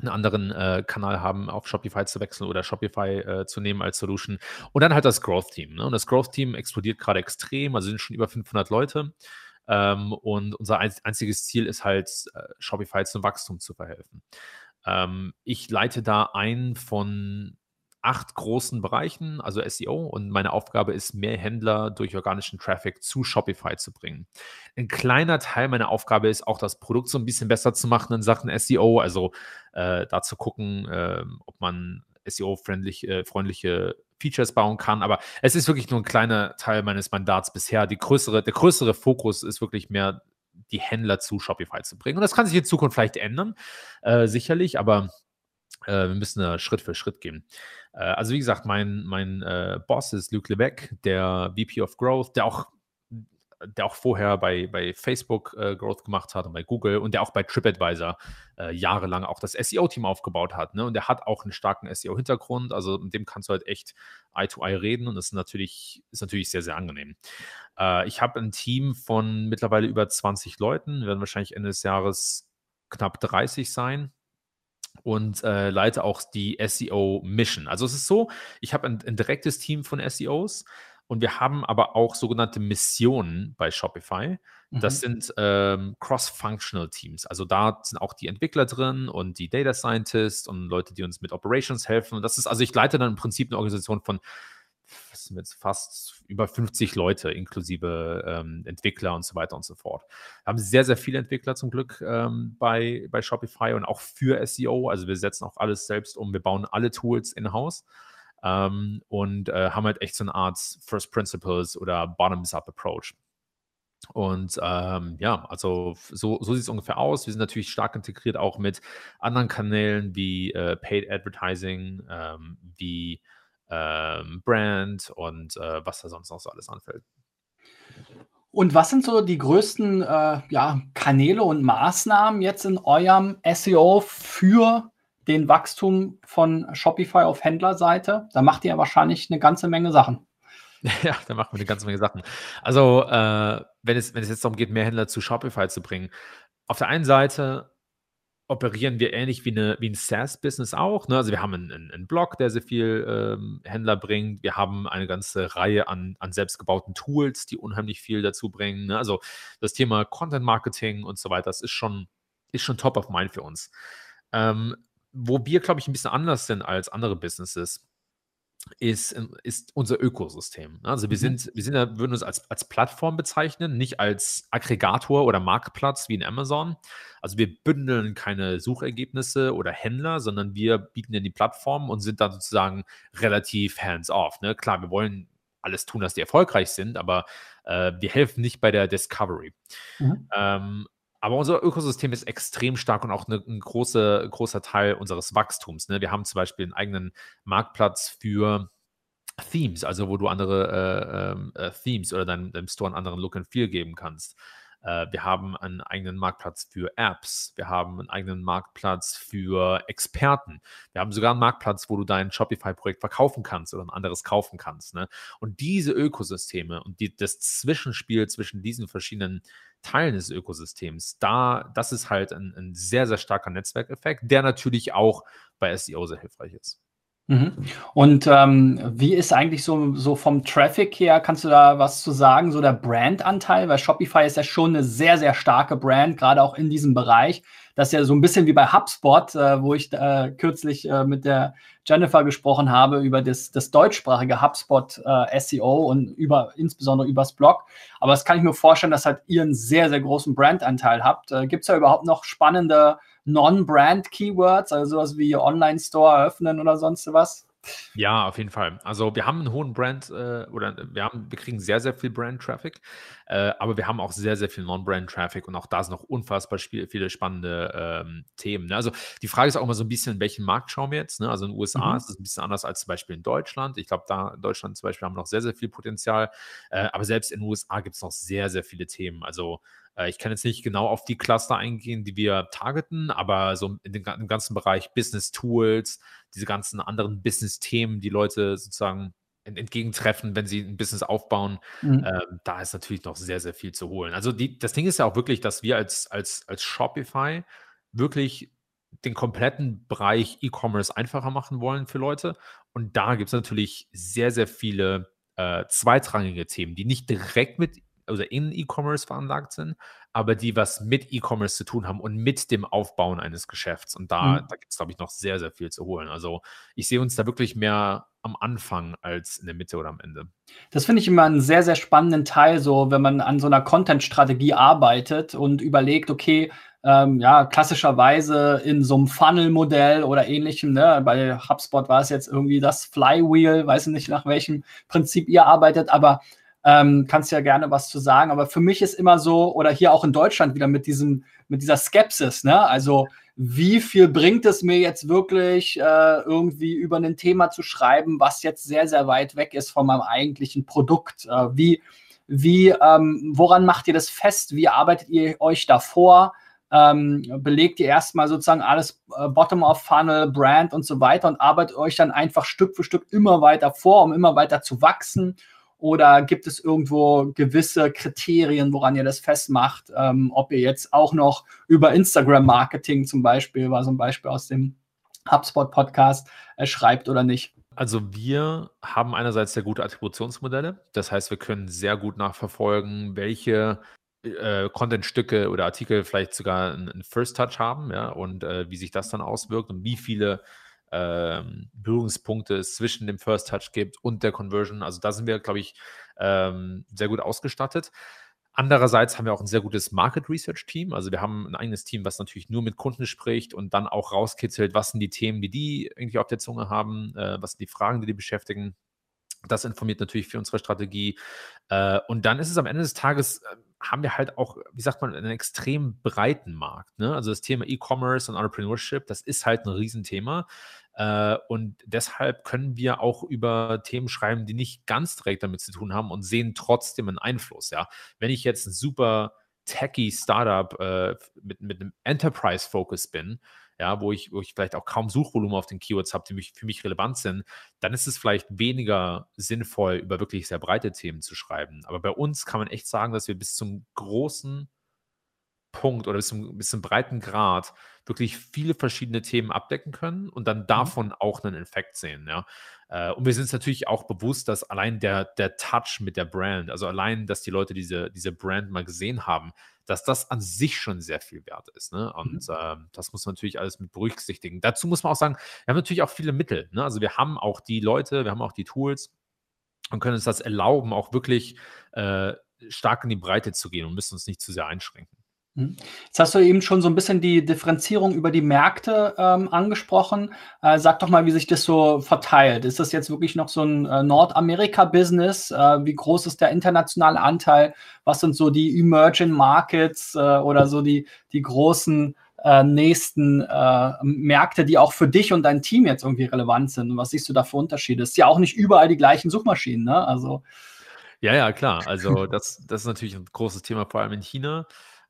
einen anderen äh, Kanal haben, auf Shopify zu wechseln oder Shopify äh, zu nehmen als Solution. Und dann halt das Growth Team. Ne? Und das Growth Team explodiert gerade extrem, also sind schon über 500 Leute. Ähm, und unser einziges Ziel ist halt, äh, Shopify zum Wachstum zu verhelfen. Ähm, ich leite da ein von acht großen Bereichen, also SEO, und meine Aufgabe ist, mehr Händler durch organischen Traffic zu Shopify zu bringen. Ein kleiner Teil meiner Aufgabe ist auch, das Produkt so ein bisschen besser zu machen in Sachen SEO, also äh, da zu gucken, äh, ob man SEO-freundliche Features bauen kann. Aber es ist wirklich nur ein kleiner Teil meines Mandats bisher. Die größere, der größere Fokus ist wirklich mehr, die Händler zu Shopify zu bringen. Und das kann sich in Zukunft vielleicht ändern, äh, sicherlich, aber äh, wir müssen da Schritt für Schritt gehen. Äh, also wie gesagt, mein, mein äh, Boss ist Luc Lebec, der VP of Growth, der auch der auch vorher bei, bei Facebook äh, Growth gemacht hat und bei Google und der auch bei TripAdvisor äh, jahrelang auch das SEO-Team aufgebaut hat. Ne? Und der hat auch einen starken SEO-Hintergrund. Also mit dem kannst du halt echt Eye to Eye reden und das ist natürlich, ist natürlich sehr, sehr angenehm. Äh, ich habe ein Team von mittlerweile über 20 Leuten, werden wahrscheinlich Ende des Jahres knapp 30 sein und äh, leite auch die SEO-Mission. Also es ist so, ich habe ein, ein, direktes Team von SEOs und wir haben aber auch sogenannte Missionen bei Shopify. Das mhm. sind ähm, Cross-Functional Teams. Also da sind auch die Entwickler drin und die Data Scientists und Leute, die uns mit Operations helfen. Und das ist, also ich leite dann im Prinzip eine Organisation von was sind jetzt fast über 50 Leute, inklusive ähm, Entwickler und so weiter und so fort. Wir haben sehr, sehr viele Entwickler zum Glück ähm, bei, bei Shopify und auch für SEO. Also wir setzen auch alles selbst um. Wir bauen alle Tools in-house ähm, und äh, haben halt echt so eine Art First Principles oder Bottoms-up-Approach. Und ähm, ja, also so, so sieht es ungefähr aus. Wir sind natürlich stark integriert auch mit anderen Kanälen wie äh, Paid Advertising, ähm, wie ähm, Brand und äh, was da sonst noch so alles anfällt. Und was sind so die größten äh, ja, Kanäle und Maßnahmen jetzt in eurem SEO für den Wachstum von Shopify auf Händlerseite? Da macht ihr ja wahrscheinlich eine ganze Menge Sachen. Ja, da machen wir eine ganze Menge Sachen. Also, äh, wenn, es, wenn es jetzt darum geht, mehr Händler zu Shopify zu bringen, auf der einen Seite operieren wir ähnlich wie, eine, wie ein SaaS-Business auch. Ne? Also wir haben einen, einen, Blog, der sehr viel ähm, Händler bringt. Wir haben eine ganze Reihe an, an selbstgebauten Tools, die unheimlich viel dazu bringen. Ne? Also das Thema Content Marketing und so weiter, das ist schon, ist schon top of mind für uns. Ähm, wo wir, glaube ich, ein bisschen anders sind als andere Businesses, ist, ähm, ist unser Ökosystem. Also wir mhm. sind, wir sind ja, würden uns als, als Plattform bezeichnen, nicht als Aggregator oder Marktplatz wie in Amazon. Also wir bündeln keine Suchergebnisse oder Händler, sondern wir bieten ja die Plattform und sind dann sozusagen relativ hands-off. Ne? Klar, wir wollen alles tun, dass die erfolgreich sind, aber äh, wir helfen nicht bei der Discovery. Mhm. Ähm, aber unser Ökosystem ist extrem stark und auch eine, ein große, großer Teil unseres Wachstums. Ne? Wir haben zum Beispiel einen eigenen Marktplatz für Themes, also wo du andere äh, ähm, äh, Themes oder deinem, deinem Store einen anderen Look and Feel geben kannst. Äh, wir haben einen eigenen Marktplatz für Apps. Wir haben einen eigenen Marktplatz für Experten. Wir haben sogar einen Marktplatz, wo du dein Shopify-Projekt verkaufen kannst oder ein anderes kaufen kannst. Ne? Und diese Ökosysteme und die, das Zwischenspiel zwischen diesen verschiedenen Teilen des Ökosystems, da, das ist halt ein, ein sehr, sehr starker Netzwerkeffekt, der natürlich auch bei SEO sehr hilfreich ist. Mhm. Und ähm, wie ist eigentlich so, so vom Traffic her, kannst du da was zu sagen, so der Brandanteil? Weil Shopify ist ja schon eine sehr, sehr starke Brand, gerade auch in diesem Bereich. Das ist ja so ein bisschen wie bei HubSpot, äh, wo ich äh, kürzlich äh, mit der Jennifer gesprochen habe über das, das deutschsprachige HubSpot äh, SEO und über, insbesondere übers Blog. Aber das kann ich mir vorstellen, dass halt ihr einen sehr, sehr großen Brandanteil habt. Äh, Gibt es da überhaupt noch spannende Non-Brand-Keywords, also sowas wie Online-Store eröffnen oder sonst was? Ja, auf jeden Fall. Also wir haben einen hohen Brand äh, oder wir haben, wir kriegen sehr, sehr viel Brand-Traffic, äh, aber wir haben auch sehr, sehr viel Non-Brand-Traffic und auch da sind noch unfassbar viele spannende ähm, Themen. Ne? Also die Frage ist auch immer so ein bisschen, in welchen Markt schauen wir jetzt? Ne? Also in den USA mhm. ist es ein bisschen anders als zum Beispiel in Deutschland. Ich glaube, da in Deutschland zum Beispiel haben wir noch sehr, sehr viel Potenzial, äh, aber selbst in den USA gibt es noch sehr, sehr viele Themen. Also ich kann jetzt nicht genau auf die Cluster eingehen, die wir targeten, aber so in den, im ganzen Bereich Business Tools, diese ganzen anderen Business-Themen, die Leute sozusagen entgegentreffen, wenn sie ein Business aufbauen, mhm. ähm, da ist natürlich noch sehr, sehr viel zu holen. Also die, das Ding ist ja auch wirklich, dass wir als, als, als Shopify wirklich den kompletten Bereich E-Commerce einfacher machen wollen für Leute. Und da gibt es natürlich sehr, sehr viele äh, zweitrangige Themen, die nicht direkt mit oder in E-Commerce veranlagt sind, aber die was mit E-Commerce zu tun haben und mit dem Aufbauen eines Geschäfts. Und da, mhm. da gibt es, glaube ich, noch sehr, sehr viel zu holen. Also ich sehe uns da wirklich mehr am Anfang als in der Mitte oder am Ende. Das finde ich immer einen sehr, sehr spannenden Teil, so wenn man an so einer Content-Strategie arbeitet und überlegt, okay, ähm, ja, klassischerweise in so einem Funnel-Modell oder ähnlichem, ne? bei HubSpot war es jetzt irgendwie das Flywheel, weiß nicht, nach welchem Prinzip ihr arbeitet, aber ähm, kannst ja gerne was zu sagen. Aber für mich ist immer so, oder hier auch in Deutschland wieder mit diesem, mit dieser Skepsis, ne? Also wie viel bringt es mir jetzt wirklich, äh, irgendwie über ein Thema zu schreiben, was jetzt sehr, sehr weit weg ist von meinem eigentlichen Produkt? Äh, wie, Wie, ähm, woran macht ihr das fest? Wie arbeitet ihr euch davor? Ähm, belegt ihr erstmal sozusagen alles äh, Bottom-of-Funnel, Brand und so weiter und arbeitet euch dann einfach Stück für Stück immer weiter vor, um immer weiter zu wachsen? Oder gibt es irgendwo gewisse Kriterien, woran ihr das festmacht? Ähm, ob ihr jetzt auch noch über Instagram-Marketing zum Beispiel, war so ein Beispiel aus dem HubSpot-Podcast, äh, schreibt oder nicht? Also wir haben einerseits sehr gute Attributionsmodelle. Das heißt, wir können sehr gut nachverfolgen, welche äh, Content-Stücke oder Artikel vielleicht sogar einen First Touch haben, ja, und äh, wie sich das dann auswirkt und wie viele ähm, Berührungspunkte zwischen dem First Touch gibt und der Conversion. Also da sind wir, glaube ich, ähm, sehr gut ausgestattet. Andererseits haben wir auch ein sehr gutes Market Research Team. Also wir haben ein eigenes Team, was natürlich nur mit Kunden spricht und dann auch rauskitzelt, was sind die Themen, die die irgendwie auf der Zunge haben, äh, was sind die Fragen, die die beschäftigen. Das informiert natürlich für unsere Strategie. Äh, und dann ist es am Ende des Tages, äh, haben wir halt auch, wie sagt man, einen extrem breiten Markt. Ne? Also das Thema E-Commerce und Entrepreneurship, das ist halt ein Riesenthema. Äh, und deshalb können wir auch über Themen schreiben, die nicht ganz direkt damit zu tun haben und sehen trotzdem einen Einfluss. Ja? Wenn ich jetzt ein super techy Startup äh, mit, mit einem Enterprise-Focus bin, ja, wo ich, wo ich vielleicht auch kaum Suchvolumen auf den Keywords habe, die mich, für mich relevant sind, dann ist es vielleicht weniger sinnvoll, über wirklich sehr breite Themen zu schreiben. Aber bei uns kann man echt sagen, dass wir bis zum großen Punkt oder bis zum, bis zum breiten Grad wirklich viele verschiedene Themen abdecken können und dann mhm. davon auch einen Effekt sehen. Ja. Äh, und wir sind uns natürlich auch bewusst, dass allein der, der Touch mit der Brand, also allein, dass die Leute diese, diese Brand mal gesehen haben, dass das an sich schon sehr viel wert ist. Ne? Und mhm. äh, das muss man natürlich alles mit berücksichtigen. Dazu muss man auch sagen, wir haben natürlich auch viele Mittel. Ne? Also wir haben auch die Leute, wir haben auch die Tools und können uns das erlauben, auch wirklich äh, stark in die Breite zu gehen und müssen uns nicht zu sehr einschränken. Mhm. Jetzt hast du eben schon so ein bisschen die Differenzierung über die Märkte ähm, angesprochen. Äh, sag doch mal, wie sich das so verteilt. Ist das jetzt wirklich noch so ein äh, Nordamerika-Business? Äh, wie groß ist der internationale Anteil? Was sind so die Emerging Markets äh, oder so die, die großen äh, nächsten äh, Märkte, die auch für dich und dein Team jetzt irgendwie relevant sind? was siehst du da für Unterschiede? Es ist ja auch nicht überall die gleichen Suchmaschinen, ne? Also. Ja, ja, klar. Also das, das ist natürlich ein großes Thema, vor allem in China.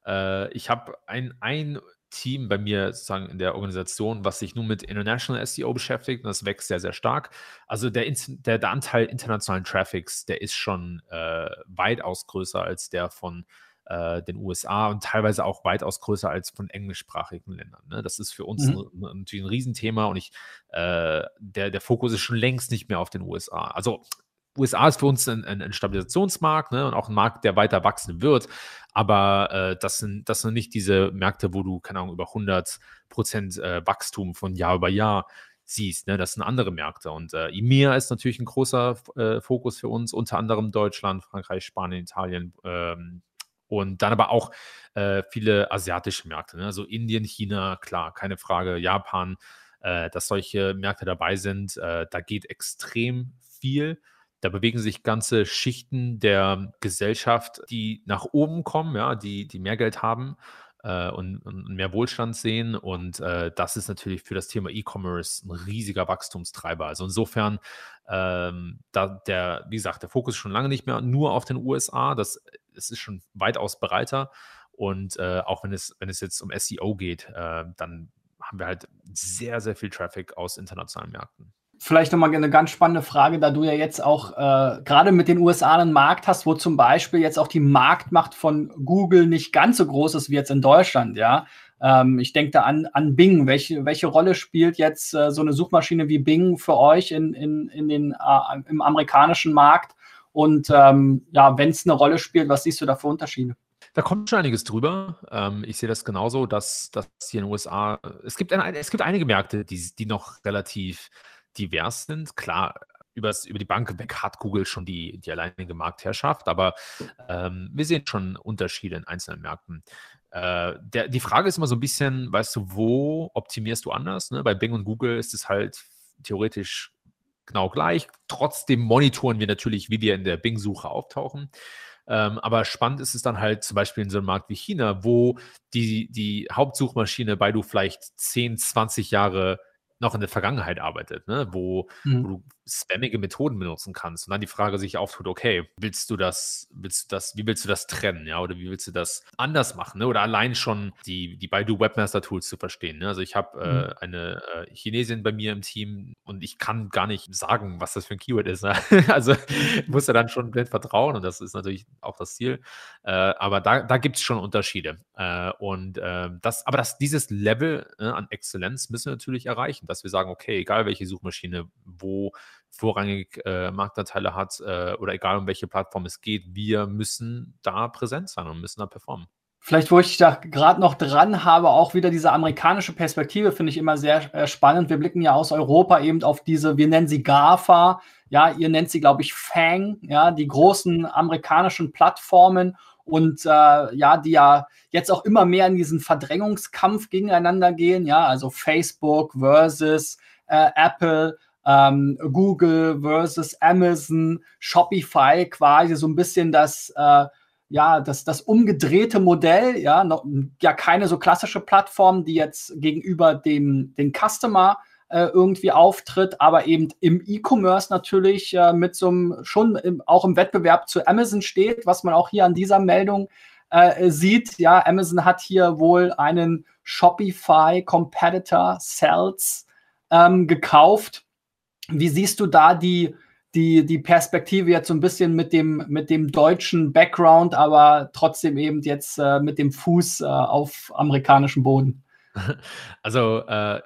Äh, ich habe ein, ein Team bei mir sozusagen in der Organisation, was sich nur mit International SEO beschäftigt und das wächst sehr, sehr stark. Also der, der, der Anteil internationalen Traffics, der ist schon äh, weitaus größer als der von äh, den USA und teilweise auch weitaus größer als von englischsprachigen Ländern. Ne? Das ist für uns mhm. ein, natürlich ein Riesenthema und ich, äh, der, der Fokus ist schon längst nicht mehr auf den USA. Also USA ist für uns ein, ein, ein Stabilisationsmarkt ne, und auch ein Markt, der weiter wachsen wird. Aber äh, das, sind, das sind nicht diese Märkte, wo du, keine Ahnung, über 100 Prozent äh, Wachstum von Jahr über Jahr siehst. Ne? Das sind andere Märkte. Und äh, EMEA ist natürlich ein großer äh, Fokus für uns, unter anderem Deutschland, Frankreich, Spanien, Italien. Ähm, und dann aber auch äh, viele asiatische Märkte. Ne? Also Indien, China, klar, keine Frage, Japan, äh, dass solche Märkte dabei sind. Äh, da geht extrem viel. Da bewegen sich ganze Schichten der Gesellschaft, die nach oben kommen, ja, die, die mehr Geld haben äh, und, und, mehr Wohlstand sehen. Und äh, das ist natürlich für das Thema E-Commerce ein riesiger Wachstumstreiber. Also insofern, ähm, da der, wie gesagt, der Fokus ist schon lange nicht mehr nur auf den USA. Das, das ist schon weitaus breiter. Und äh, auch wenn es, wenn es jetzt um SEO geht, äh, dann haben wir halt sehr, sehr viel Traffic aus internationalen Märkten vielleicht nochmal eine ganz spannende Frage, da du ja jetzt auch äh, gerade mit den USA einen Markt hast, wo zum Beispiel jetzt auch die Marktmacht von Google nicht ganz so groß ist wie jetzt in Deutschland, ja. Ähm, ich denke da an, an Bing. Welche, welche Rolle spielt jetzt äh, so eine Suchmaschine wie Bing für euch in, in, in den, äh, im amerikanischen Markt? Und ähm, ja, wenn es eine Rolle spielt, was siehst du da für Unterschiede? Da kommt schon einiges drüber. Ähm, ich sehe das genauso, dass, dass hier in den USA, es gibt, ein, es gibt einige Märkte, die, die noch relativ divers sind. Klar, übers, über die Bank weg hat Google schon die, die alleinige Marktherrschaft, aber ähm, wir sehen schon Unterschiede in einzelnen Märkten. Äh, der, die Frage ist immer so ein bisschen, weißt du, wo optimierst du anders? Ne? Bei Bing und Google ist es halt theoretisch genau gleich. Trotzdem monitoren wir natürlich, wie wir in der Bing-Suche auftauchen. Ähm, aber spannend ist es dann halt zum Beispiel in so einem Markt wie China, wo die, die Hauptsuchmaschine bei du vielleicht 10, 20 Jahre noch in der Vergangenheit arbeitet, ne? wo, mhm. wo, du spammige Methoden benutzen kannst. Und dann die Frage sich auftut, okay, willst du das, willst du das, wie willst du das trennen, ja, oder wie willst du das anders machen, ne? Oder allein schon die, die Baidu Webmaster Tools zu verstehen. Ne? Also ich habe äh, mhm. eine äh, Chinesin bei mir im Team und ich kann gar nicht sagen, was das für ein Keyword ist. Ne? also muss ja dann schon blind vertrauen und das ist natürlich auch das Ziel. Äh, aber da, da gibt es schon Unterschiede. Äh, und äh, das, aber das, dieses Level ne, an Exzellenz müssen wir natürlich erreichen, dass wir sagen, okay, egal welche Suchmaschine, wo vorrangig äh, Marktanteile hat äh, oder egal um welche Plattform es geht, wir müssen da präsent sein und müssen da performen. Vielleicht, wo ich da gerade noch dran habe, auch wieder diese amerikanische Perspektive finde ich immer sehr äh, spannend. Wir blicken ja aus Europa eben auf diese, wir nennen sie GAFA, ja, ihr nennt sie, glaube ich, FANG, ja, die großen amerikanischen Plattformen und äh, ja, die ja jetzt auch immer mehr in diesen Verdrängungskampf gegeneinander gehen, ja, also Facebook versus äh, Apple, ähm, Google versus Amazon, Shopify quasi so ein bisschen das, äh, ja, das, das umgedrehte Modell, ja, noch, ja, keine so klassische Plattform, die jetzt gegenüber dem, den Customer äh, irgendwie auftritt, aber eben im E-Commerce natürlich äh, mit so einem, schon im, auch im Wettbewerb zu Amazon steht, was man auch hier an dieser Meldung äh, sieht. Ja, Amazon hat hier wohl einen Shopify Competitor Cells ähm, gekauft wie siehst du da die, die, die Perspektive jetzt so ein bisschen mit dem, mit dem deutschen Background, aber trotzdem eben jetzt äh, mit dem Fuß äh, auf amerikanischem Boden? Also, äh,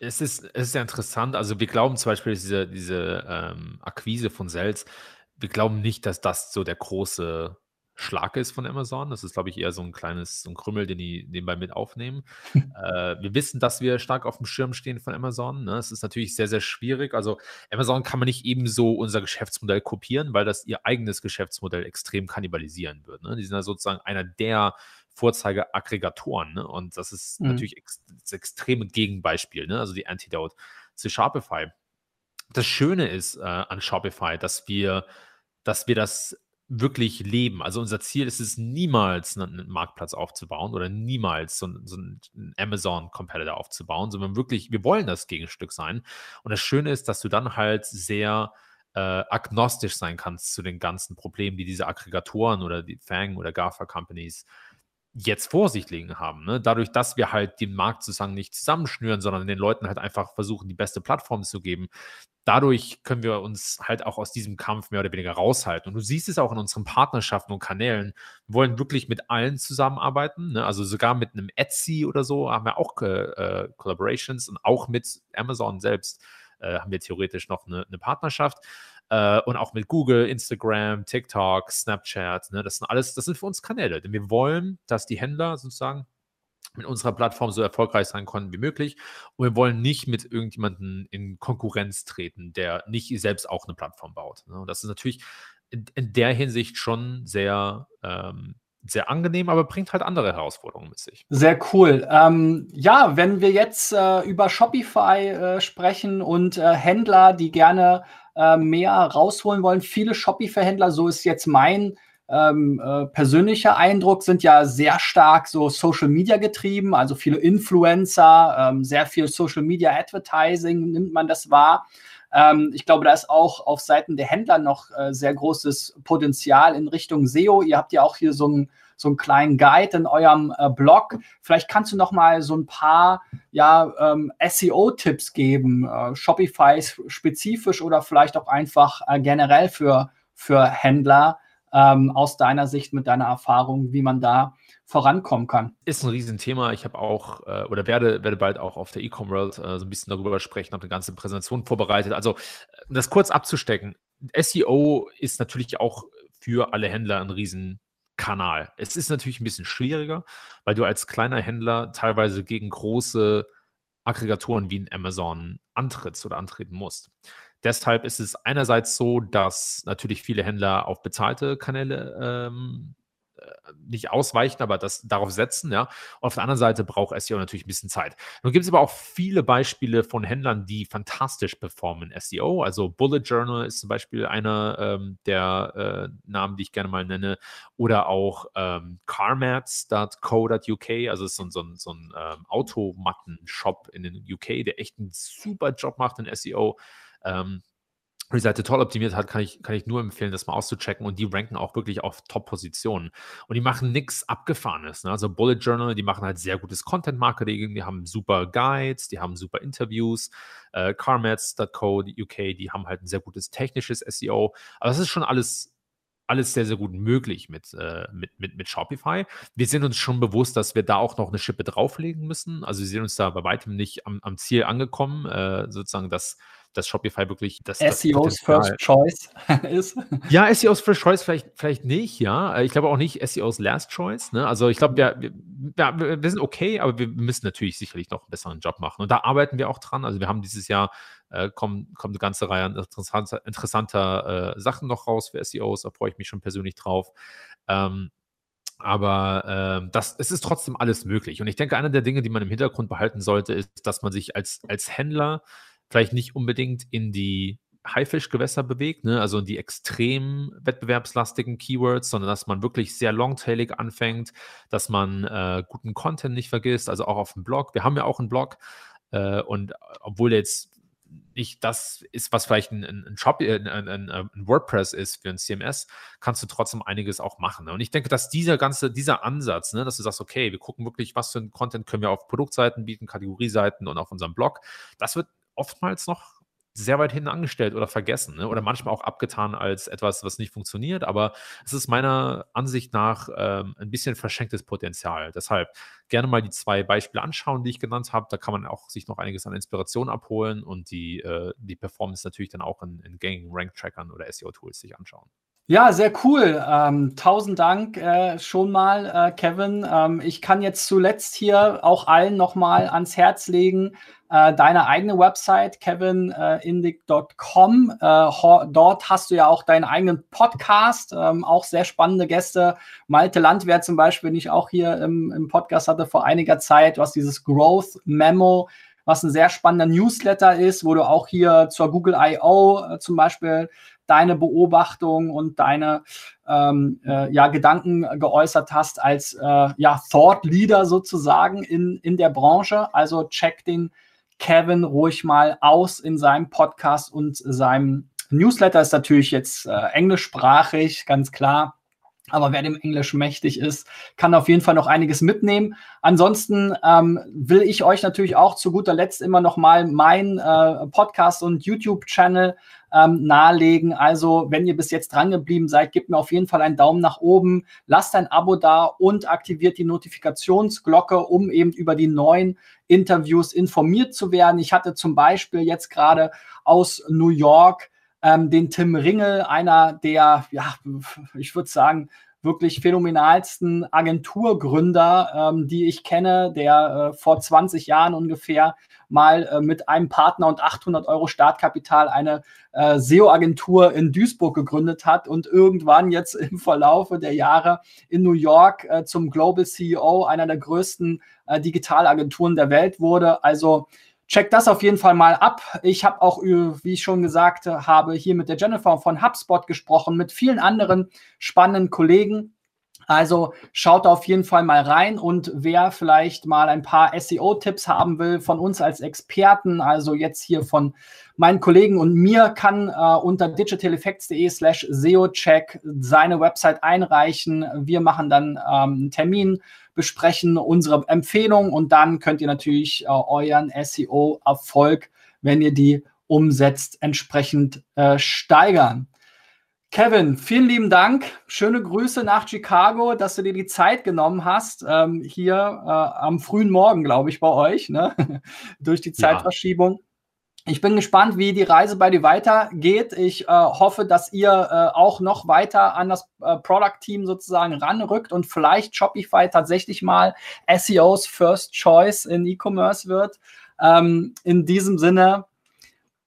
es ist, es ist interessant. Also, wir glauben zum Beispiel, diese, diese ähm, Akquise von Sales, wir glauben nicht, dass das so der große Schlag ist von Amazon. Das ist, glaube ich, eher so ein kleines so ein Krümmel, den die nebenbei mit aufnehmen. äh, wir wissen, dass wir stark auf dem Schirm stehen von Amazon. Ne? Es ist natürlich sehr, sehr schwierig. Also Amazon kann man nicht ebenso unser Geschäftsmodell kopieren, weil das ihr eigenes Geschäftsmodell extrem kannibalisieren wird. Ne? Die sind ja sozusagen einer der Vorzeigeaggregatoren. Ne? Und das ist mhm. natürlich ex das extreme Gegenbeispiel, ne? also die Antidote zu Shopify. Das Schöne ist äh, an Shopify, dass wir, dass wir das wirklich leben. Also unser Ziel ist es niemals, einen Marktplatz aufzubauen oder niemals so, so einen Amazon-Competitor aufzubauen, sondern wirklich, wir wollen das Gegenstück sein. Und das Schöne ist, dass du dann halt sehr äh, agnostisch sein kannst zu den ganzen Problemen, die diese Aggregatoren oder die Fang oder GAFA-Companies jetzt vor sich liegen haben. Ne? Dadurch, dass wir halt den Markt sozusagen nicht zusammenschnüren, sondern den Leuten halt einfach versuchen, die beste Plattform zu geben, dadurch können wir uns halt auch aus diesem Kampf mehr oder weniger raushalten. Und du siehst es auch in unseren Partnerschaften und Kanälen. Wir wollen wirklich mit allen zusammenarbeiten. Ne? Also sogar mit einem Etsy oder so haben wir auch äh, äh Collaborations und auch mit Amazon selbst äh, haben wir theoretisch noch eine, eine Partnerschaft. Äh, und auch mit Google, Instagram, TikTok, Snapchat. Ne? Das sind alles, das sind für uns Kanäle. Denn wir wollen, dass die Händler sozusagen mit unserer Plattform so erfolgreich sein konnten wie möglich. Und wir wollen nicht mit irgendjemandem in Konkurrenz treten, der nicht selbst auch eine Plattform baut. Ne? Und das ist natürlich in, in der Hinsicht schon sehr, ähm, sehr angenehm, aber bringt halt andere Herausforderungen mit sich. Sehr cool. Ähm, ja, wenn wir jetzt äh, über Shopify äh, sprechen und äh, Händler, die gerne äh, mehr rausholen wollen, viele Shopify-Händler, so ist jetzt mein ähm, äh, persönlicher Eindruck sind ja sehr stark so Social Media getrieben, also viele Influencer, ähm, sehr viel Social Media Advertising nimmt man das wahr. Ähm, ich glaube, da ist auch auf Seiten der Händler noch äh, sehr großes Potenzial in Richtung SEO. Ihr habt ja auch hier so einen so einen kleinen Guide in eurem äh, Blog. Vielleicht kannst du noch mal so ein paar ja, ähm, SEO-Tipps geben, äh, Shopify spezifisch oder vielleicht auch einfach äh, generell für, für Händler, ähm, aus deiner Sicht, mit deiner Erfahrung, wie man da vorankommen kann? Ist ein Riesenthema. Ich habe auch äh, oder werde, werde bald auch auf der E-Com World äh, so ein bisschen darüber sprechen, habe eine ganze Präsentation vorbereitet. Also, um das kurz abzustecken, SEO ist natürlich auch für alle Händler ein Riesenkanal. Es ist natürlich ein bisschen schwieriger, weil du als kleiner Händler teilweise gegen große Aggregatoren wie ein Amazon antrittst oder antreten musst. Deshalb ist es einerseits so, dass natürlich viele Händler auf bezahlte Kanäle ähm, äh, nicht ausweichen, aber das darauf setzen, ja. Und auf der anderen Seite braucht SEO natürlich ein bisschen Zeit. Nun gibt es aber auch viele Beispiele von Händlern, die fantastisch performen SEO. Also Bullet Journal ist zum Beispiel einer ähm, der äh, Namen, die ich gerne mal nenne. Oder auch ähm, carmats.co.uk, also ist so, so, so ein ähm, Automatten-Shop in den UK, der echt einen super Job macht in SEO. Ähm, die Seite toll optimiert hat, kann ich, kann ich nur empfehlen, das mal auszuchecken. Und die ranken auch wirklich auf Top-Positionen. Und die machen nichts Abgefahrenes. Ne? Also Bullet Journal, die machen halt sehr gutes Content-Marketing, die haben super Guides, die haben super Interviews. Äh, Carmats.co, UK, die haben halt ein sehr gutes technisches SEO. Aber das ist schon alles alles sehr, sehr gut möglich mit, äh, mit, mit, mit Shopify. Wir sind uns schon bewusst, dass wir da auch noch eine Schippe drauflegen müssen. Also wir sind uns da bei weitem nicht am, am Ziel angekommen, äh, sozusagen, dass dass Shopify wirklich das, SEOs das First Choice ist. Ja, SEOs First Choice vielleicht, vielleicht nicht, ja. Ich glaube auch nicht SEOs Last Choice. Ne? Also ich glaube, wir, wir, wir sind okay, aber wir müssen natürlich sicherlich noch einen besseren Job machen. Und da arbeiten wir auch dran. Also wir haben dieses Jahr äh, kommt, kommt eine ganze Reihe an interessanter, interessanter äh, Sachen noch raus für SEOs. Da freue ich mich schon persönlich drauf. Ähm, aber äh, das, es ist trotzdem alles möglich. Und ich denke, eine der Dinge, die man im Hintergrund behalten sollte, ist, dass man sich als, als Händler vielleicht nicht unbedingt in die Haifischgewässer bewegt, ne? also in die extrem wettbewerbslastigen Keywords, sondern dass man wirklich sehr longtailig anfängt, dass man äh, guten Content nicht vergisst, also auch auf dem Blog. Wir haben ja auch einen Blog äh, und obwohl jetzt nicht das ist, was vielleicht ein, ein, Shop, äh, ein, ein, ein, WordPress ist für ein CMS, kannst du trotzdem einiges auch machen. Ne? Und ich denke, dass dieser ganze, dieser Ansatz, ne, dass du sagst, okay, wir gucken wirklich, was für ein Content können wir auf Produktseiten bieten, Kategorieseiten und auf unserem Blog, das wird oftmals noch sehr weit hinten angestellt oder vergessen ne? oder manchmal auch abgetan als etwas, was nicht funktioniert. Aber es ist meiner Ansicht nach ähm, ein bisschen verschenktes Potenzial. Deshalb gerne mal die zwei Beispiele anschauen, die ich genannt habe. Da kann man auch sich noch einiges an Inspiration abholen und die, äh, die Performance natürlich dann auch in, in gängigen Rank-Trackern oder SEO-Tools sich anschauen. Ja, sehr cool. Ähm, tausend Dank äh, schon mal, äh, Kevin. Ähm, ich kann jetzt zuletzt hier auch allen nochmal ans Herz legen, äh, deine eigene Website, kevinindic.com. Äh, dort hast du ja auch deinen eigenen Podcast, ähm, auch sehr spannende Gäste. Malte Landwehr zum Beispiel, den ich auch hier im, im Podcast hatte vor einiger Zeit. Hast dieses Growth Memo was ein sehr spannender Newsletter ist, wo du auch hier zur Google I.O. Äh, zum Beispiel deine Beobachtung und deine ähm, äh, ja, Gedanken geäußert hast als äh, ja, Thought Leader sozusagen in, in der Branche. Also check den Kevin ruhig mal aus in seinem Podcast und seinem Newsletter. Ist natürlich jetzt äh, englischsprachig, ganz klar. Aber wer dem Englisch mächtig ist, kann auf jeden Fall noch einiges mitnehmen. Ansonsten ähm, will ich euch natürlich auch zu guter Letzt immer noch mal mein äh, Podcast und YouTube-Channel ähm, nahelegen. Also, wenn ihr bis jetzt dran geblieben seid, gebt mir auf jeden Fall einen Daumen nach oben, lasst ein Abo da und aktiviert die Notifikationsglocke, um eben über die neuen Interviews informiert zu werden. Ich hatte zum Beispiel jetzt gerade aus New York ähm, den Tim Ringel, einer der, ja, ich würde sagen, wirklich phänomenalsten Agenturgründer, ähm, die ich kenne, der äh, vor 20 Jahren ungefähr mal äh, mit einem Partner und 800 Euro Startkapital eine äh, SEO-Agentur in Duisburg gegründet hat und irgendwann jetzt im Verlaufe der Jahre in New York äh, zum Global CEO einer der größten äh, Digitalagenturen der Welt wurde. Also Check das auf jeden Fall mal ab. Ich habe auch, wie ich schon gesagt habe, hier mit der Jennifer von HubSpot gesprochen, mit vielen anderen spannenden Kollegen. Also schaut auf jeden Fall mal rein und wer vielleicht mal ein paar SEO-Tipps haben will von uns als Experten, also jetzt hier von meinen Kollegen und mir, kann äh, unter digitaleffects.de slash SEO-Check seine Website einreichen. Wir machen dann ähm, einen Termin, besprechen unsere Empfehlungen und dann könnt ihr natürlich äh, euren SEO-Erfolg, wenn ihr die umsetzt, entsprechend äh, steigern. Kevin, vielen lieben Dank. Schöne Grüße nach Chicago, dass du dir die Zeit genommen hast, ähm, hier äh, am frühen Morgen, glaube ich, bei euch, ne? durch die Zeitverschiebung. Ja. Ich bin gespannt, wie die Reise bei dir weitergeht. Ich äh, hoffe, dass ihr äh, auch noch weiter an das äh, Product-Team sozusagen ranrückt und vielleicht Shopify tatsächlich mal SEOs First Choice in E-Commerce wird. Ähm, in diesem Sinne,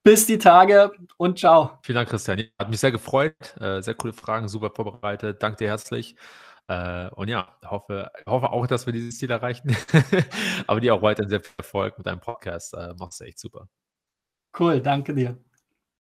bis die Tage und ciao. Vielen Dank, Christian. Hat mich sehr gefreut. Äh, sehr coole Fragen, super vorbereitet. Danke dir herzlich. Äh, und ja, hoffe, hoffe auch, dass wir dieses Ziel erreichen. Aber dir auch weiterhin sehr viel Erfolg mit deinem Podcast. Äh, machst du echt super. Cool, danke dir.